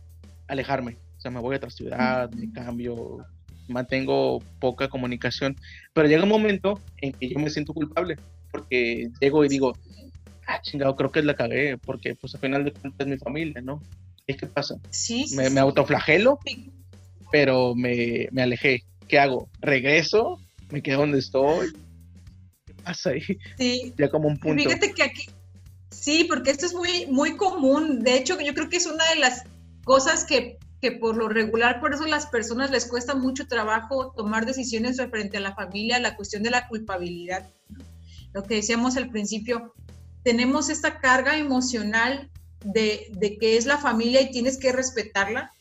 alejarme, o sea, me voy a otra ciudad, me cambio, mantengo poca comunicación, pero llega un momento en que yo me siento culpable porque llego y digo, ah, chingado, creo que la cagué, porque pues al final de cuentas es mi familia, ¿no? ¿Y qué pasa? Sí, me, me autoflagelo, pero me, me, alejé. ¿Qué hago? ¿Regreso? ¿Me quedo donde estoy? ¿Qué pasa ahí? Sí. Ya como un punto. Fíjate que aquí, sí, porque esto es muy, muy común. De hecho, yo creo que es una de las cosas que, que por lo regular, por eso a las personas les cuesta mucho trabajo tomar decisiones referente a la familia, la cuestión de la culpabilidad. Lo que decíamos al principio, tenemos esta carga emocional de, de, que es la familia y tienes que respetarla,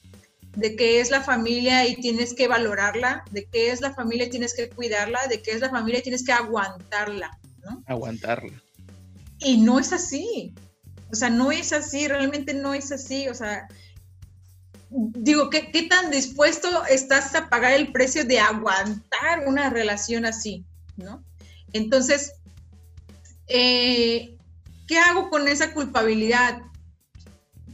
de que es la familia y tienes que valorarla, de que es la familia y tienes que cuidarla, de que es la familia y tienes que aguantarla, ¿no? Aguantarla. Y no es así. O sea, no es así, realmente no es así. O sea, digo, ¿qué, qué tan dispuesto estás a pagar el precio de aguantar una relación así, ¿no? Entonces, eh, ¿qué hago con esa culpabilidad?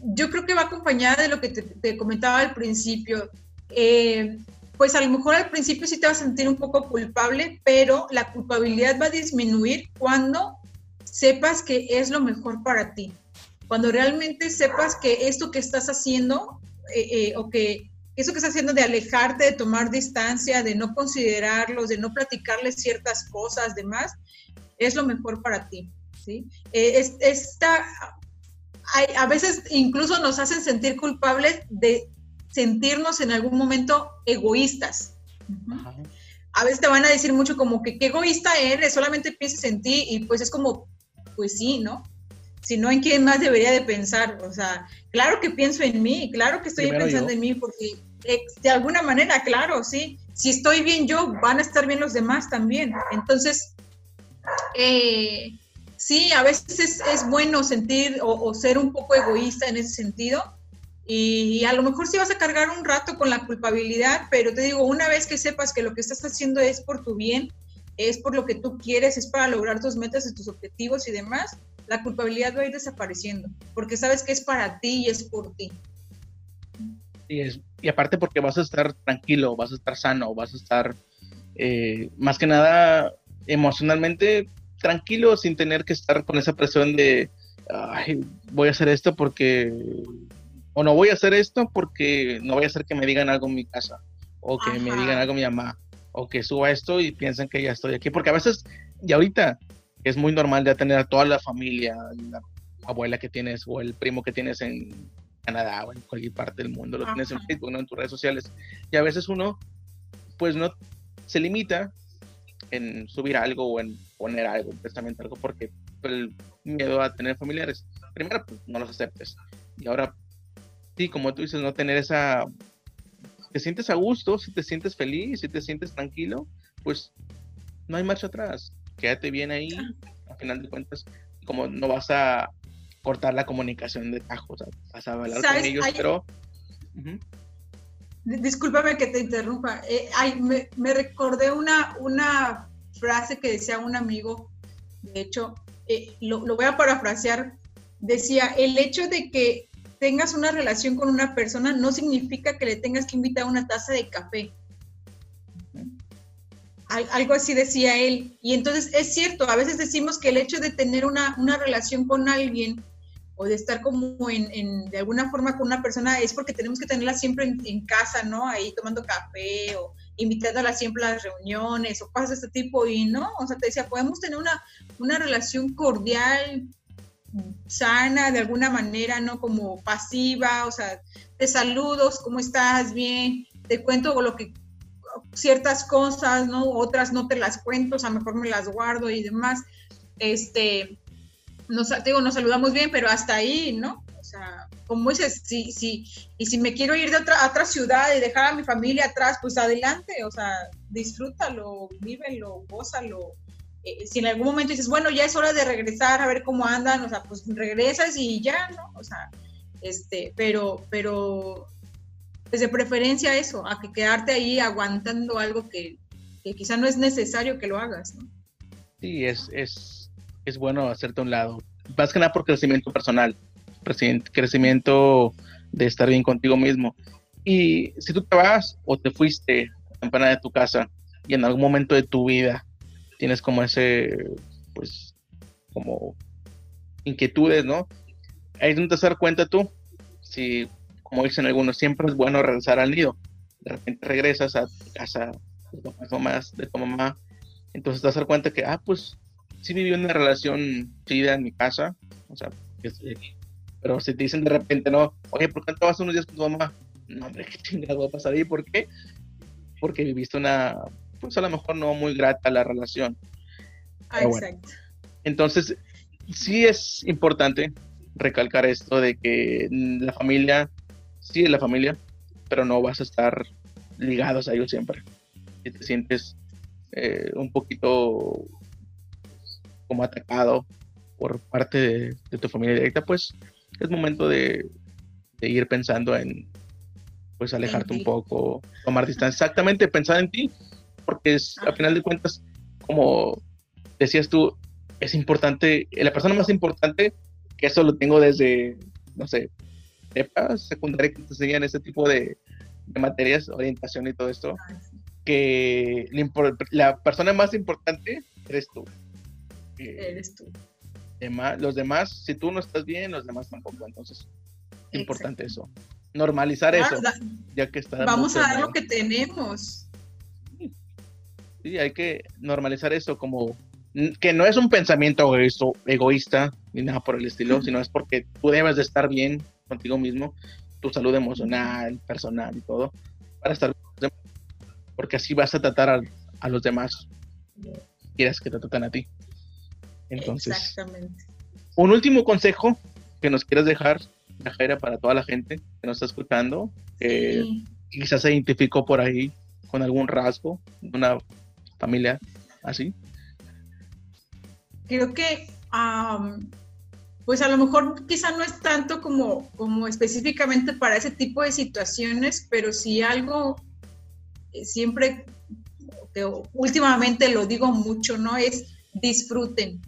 Yo creo que va acompañada de lo que te, comentaba al principio. Eh, pues a lo mejor al principio sí te vas a sentir un poco culpable, pero la culpabilidad va a disminuir cuando sepas que es lo mejor para ti. Cuando realmente sepas que esto que estás haciendo eh, o que eso que estás haciendo de alejarte, de tomar distancia, de no considerarlos, de no platicarles ciertas cosas, demás, es lo mejor para ti. ¿sí? Eh, es, esta, hay, a veces incluso nos hacen sentir culpables de sentirnos en algún momento egoístas. A veces te van a decir mucho como que qué egoísta eres, solamente piensas en ti y pues es como, pues sí, ¿no? Si no, ¿en quién más debería de pensar? O sea, claro que pienso en mí, claro que estoy Primero pensando yo. en mí porque de alguna manera, claro, sí. Si estoy bien yo, van a estar bien los demás también. Entonces, eh, sí, a veces es, bueno sentir o, o, ser un poco egoísta en ese sentido. Y a lo mejor sí vas a cargar un rato con la culpabilidad, pero te digo, una vez que sepas que lo que estás haciendo es por tu bien, es por lo que tú quieres, es para lograr tus metas y tus objetivos y demás, la culpabilidad va a ir desapareciendo, porque sabes que es para ti y es por ti. Y, es, y aparte porque vas a estar tranquilo, vas a estar sano, vas a estar eh, más que nada emocionalmente tranquilo sin tener que estar con esa presión de Ay, voy a hacer esto porque o no voy a hacer esto porque no voy a hacer que me digan algo en mi casa o que Ajá. me digan algo mi mamá o que suba esto y piensen que ya estoy aquí porque a veces y ahorita es muy normal ya tener a toda la familia la abuela que tienes o el primo que tienes en Canadá o en cualquier parte del mundo lo Ajá. tienes en Facebook no en tus redes sociales y a veces uno pues no se limita en subir algo o en poner algo, precisamente algo, porque el miedo a tener familiares. Primero, pues no los aceptes. Y ahora, sí, como tú dices, no tener esa. Te sientes a gusto, si te sientes feliz, si te sientes tranquilo, pues no hay marcha atrás. Quédate bien ahí. Al final de cuentas, como no vas a cortar la comunicación de tajo, o sea, vas a hablar con ellos, hay... pero. Uh -huh. Discúlpame que te interrumpa. Eh, ay, me, me, recordé una, una frase que decía un amigo, de hecho, eh, lo, lo, voy a parafrasear, decía, el hecho de que tengas una relación con una persona no significa que le tengas que invitar una taza de café. Al, algo así decía él. Y entonces es cierto, a veces decimos que el hecho de tener una, una relación con alguien o de estar como en, en, de alguna forma con una persona es porque tenemos que tenerla siempre en, en, casa, ¿no? Ahí tomando café o invitándola siempre a las reuniones o cosas de este tipo y no, o sea, te decía, podemos tener una, una relación cordial, sana de alguna manera, ¿no? Como pasiva, o sea, te saludos, ¿cómo estás? Bien, te cuento lo que ciertas cosas, ¿no? Otras no te las cuento, o sea, mejor me las guardo y demás. Este, nos, digo, nos saludamos bien, pero hasta ahí, ¿no? O sea, como dices, si, si, y si me quiero ir de otra, a otra ciudad y dejar a mi familia atrás, pues adelante, o sea, disfrútalo, vívelo, gózalo. Eh, si en algún momento dices, bueno, ya es hora de regresar a ver cómo andan, o sea, pues regresas y ya, ¿no? O sea, este, pero, pero pues de preferencia eso, a que quedarte ahí aguantando algo que, que quizá no es necesario que lo hagas, ¿no? Sí, es, es, es bueno hacerte a un lado. Más que nada por crecimiento personal, crecimiento de estar bien contigo mismo. Y si tú te vas o te fuiste temprana de tu casa y en algún momento de tu vida tienes como ese, pues, como inquietudes, ¿no? Ahí es donde te vas a dar cuenta tú si como dicen algunos, siempre es bueno regresar al nido. De repente regresas a tu casa de tu mamá, de tu mamá entonces te vas a dar cuenta que, ah, pues sí viví una relación chida en mi casa, o sea, pero si te dicen de repente, no, oye, ¿por qué no te vas unos días con tu mamá? No, hombre, qué chingado va a pasar ahí, ¿por qué? Porque viviste una, pues a lo mejor no muy grata la relación. Ah, exacto. Entonces, sí es importante recalcar esto de que la familia sí es la familia, pero no vas a estar ligados a ellos siempre. Si te sientes eh, un poquito como atacado por parte de, tu familia directa, pues es momento de, ir pensando en pues alejarte un poco, tomar distancia. Exactamente, pensar en ti, porque es, al final de cuentas, como decías tú, es importante, la persona más importante, que eso lo tengo desde, no sé, secundaria que te enseñan ese tipo de, materias, orientación y todo esto, que la persona más importante eres tú. eres tú. Los demás, si tú no estás bien, los demás tampoco. Entonces, importante eso. Normalizar eso, ya que está. Vamos a dar lo que tenemos. Sí, hay que normalizar eso como que no es un pensamiento egoísta ni nada por el estilo, sino es porque tú debes de estar bien contigo mismo, tu salud emocional, personal y todo, para estar porque así vas a tratar a, los demás, quieras que te traten a ti. Entonces, Exactamente. un último consejo que nos quieras dejar, Jaira, para toda la gente que nos está escuchando, que quizás se identificó por ahí con algún rasgo de una familia así. Creo que pues a lo mejor quizá no es tanto como, como específicamente para ese tipo de situaciones, pero si algo eh, siempre, que últimamente lo digo mucho, ¿no? Es disfruten,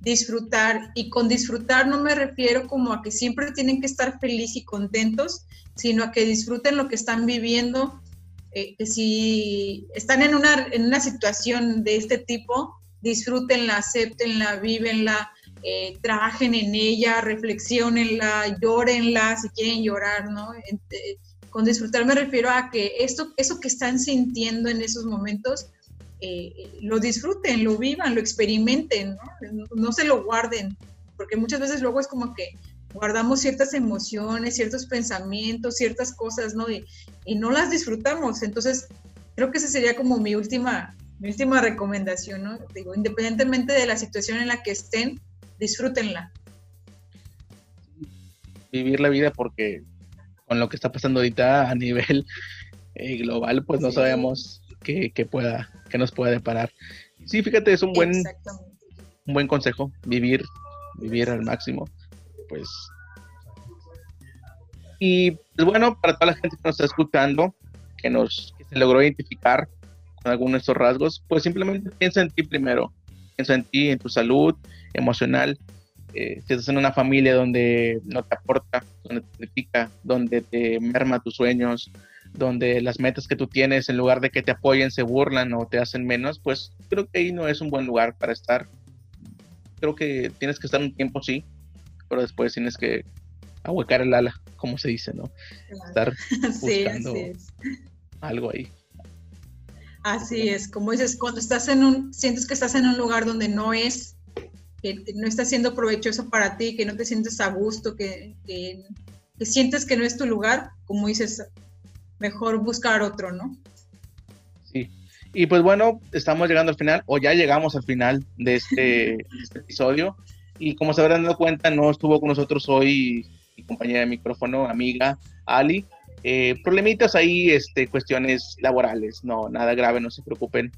disfrutar. Y con disfrutar no me refiero como a que siempre tienen que estar felices y contentos, sino a que disfruten lo que están viviendo. Eh, que si están en una, en una situación de este tipo, disfrútenla, acéptenla, vívenla, eh, trabajen en ella, reflexionenla, llórenla si quieren llorar, ¿no? Eh, con disfrutar me refiero a que esto, eso que están sintiendo en esos momentos, eh, lo disfruten, lo vivan, lo experimenten, ¿no? ¿no? se lo guarden, porque muchas veces luego es como que guardamos ciertas emociones, ciertos pensamientos, ciertas cosas, ¿no? Y, y no las disfrutamos. Entonces, creo que esa sería como mi última, mi última recomendación, ¿no? Digo, independientemente de la situación en la que estén, disfrútenla. Vivir la vida porque con lo que está pasando ahorita a nivel eh, global, pues no sabemos qué, pueda, qué nos pueda deparar. Sí, fíjate, es un buen, un buen consejo, vivir, vivir al máximo. Pues. Y pues bueno, para toda la gente que nos está escuchando, que nos que se logró identificar con alguno de estos rasgos, pues simplemente piensa en ti primero, piensa en ti, en tu salud, emocional. Eh, si estás en una familia donde no te aporta, donde te critica, donde te merma tus sueños, donde las metas que tú tienes, en lugar de que te apoyen, se burlan o te hacen menos, pues creo que ahí no es un buen lugar para estar. Creo que tienes que estar un tiempo, sí, pero después tienes que ahuecar el ala, como se dice, ¿no? Estar buscando algo ahí. Así es, como dices, cuando estás en un, sientes que estás en un lugar donde no es que, no está siendo provechoso para ti, que no te sientes a gusto, que, que, sientes que no es tu lugar, como dices, mejor buscar otro, ¿no? Sí. Y pues bueno, estamos llegando al final, o ya llegamos al final de este, este episodio. Y como se habrán dado cuenta, no estuvo con nosotros hoy mi compañera de micrófono, amiga Ali. Eh, problemitas ahí, este, cuestiones laborales, no, nada grave, no se preocupen.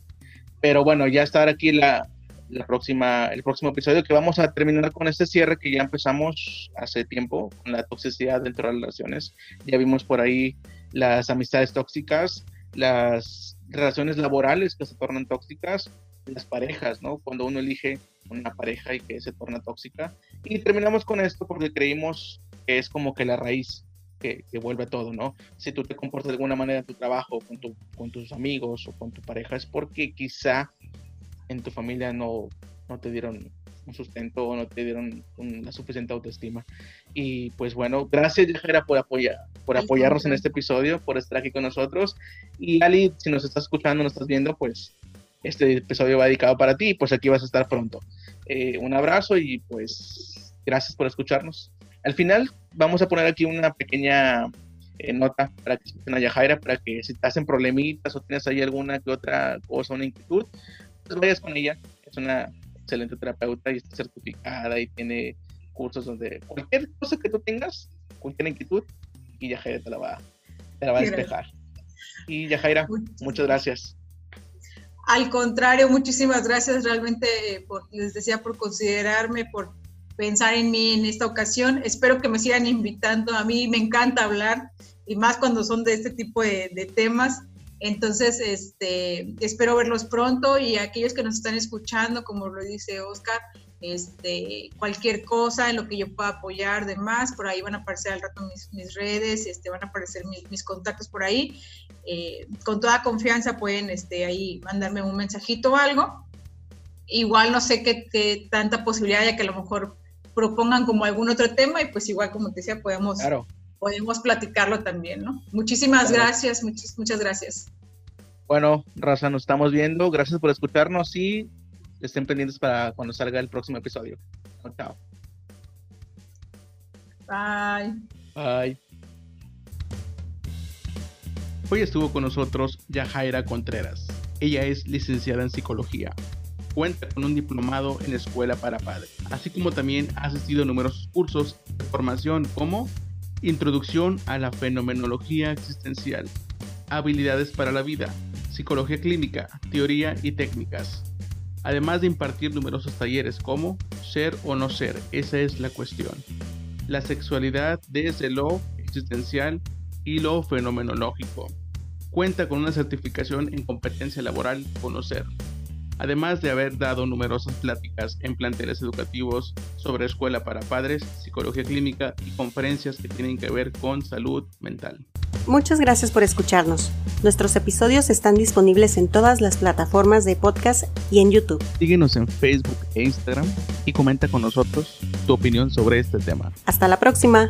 Pero bueno, ya estar aquí la, la próxima, el próximo episodio que vamos a terminar con este cierre que ya empezamos hace tiempo con la toxicidad dentro de las relaciones. Ya vimos por ahí las amistades tóxicas, las relaciones laborales que se tornan tóxicas, las parejas, ¿no? Cuando uno elige una pareja y que se torna tóxica. Y terminamos con esto porque creímos que es como que la raíz que, vuelve todo, ¿no? Si tú te comportas de alguna manera en tu trabajo, con, tu, con tus amigos o con tu pareja, es porque quizá en tu familia no, no te dieron un sustento o no te dieron una suficiente autoestima. Y pues bueno, gracias Yajera por, apoyar, por apoyarnos en este episodio, por estar aquí con nosotros. Y Ali, si nos estás escuchando, nos estás viendo, pues este episodio va dedicado para ti, pues aquí vas a estar pronto. Eh, un abrazo y pues gracias por escucharnos. Al final vamos a poner aquí una pequeña eh, nota para que escuchen a Yajaira, para que si te hacen problemitas o tienes ahí alguna que otra cosa, una inquietud, pues vayas con ella. Es una excelente terapeuta y está certificada y tiene cursos donde cualquier cosa que tú tengas, cualquier inquietud, y Yajaira te la va, te la va a despejar. Y Yajaira, muchas gracias. Al contrario, muchísimas gracias realmente, por, les decía, por considerarme, por pensar en mí en esta ocasión. Espero que me sigan invitando. A mí me encanta hablar y más cuando son de este tipo de, temas. Entonces, este, espero verlos pronto y aquellos que nos están escuchando, como lo dice Oscar, este, cualquier cosa en lo que yo pueda apoyar, demás, por ahí van a aparecer al rato mis, redes, este, van a aparecer mis, contactos por ahí. Eh, con toda confianza pueden este, ahí mandarme un mensajito o algo. Igual no sé qué, tanta posibilidad ya que a lo mejor propongan como algún otro tema y pues igual como te decía podemos, podemos platicarlo también, ¿no? Muchísimas gracias, muchas, muchas gracias. Bueno, Raza, nos estamos viendo. Gracias por escucharnos y estén pendientes para cuando salga el próximo episodio. Chao. Bye. Bye. Hoy estuvo con nosotros Yajaira Contreras. Ella es licenciada en psicología. Cuenta con un diplomado en escuela para padres, así como también ha asistido a numerosos cursos de formación como Introducción a la Fenomenología Existencial, Habilidades para la Vida, Psicología Clínica, Teoría y Técnicas, además de impartir numerosos talleres como Ser o no ser, esa es la cuestión. La sexualidad desde lo existencial y lo fenomenológico. Cuenta con una certificación en competencia laboral Conocer, además de haber dado numerosas pláticas en planteles educativos sobre escuela para padres, psicología clínica y conferencias que tienen que ver con salud mental. Muchas gracias por escucharnos. Nuestros episodios están disponibles en todas las plataformas de podcast y en YouTube. Síguenos en Facebook e Instagram y comenta con nosotros tu opinión sobre este tema. Hasta la próxima.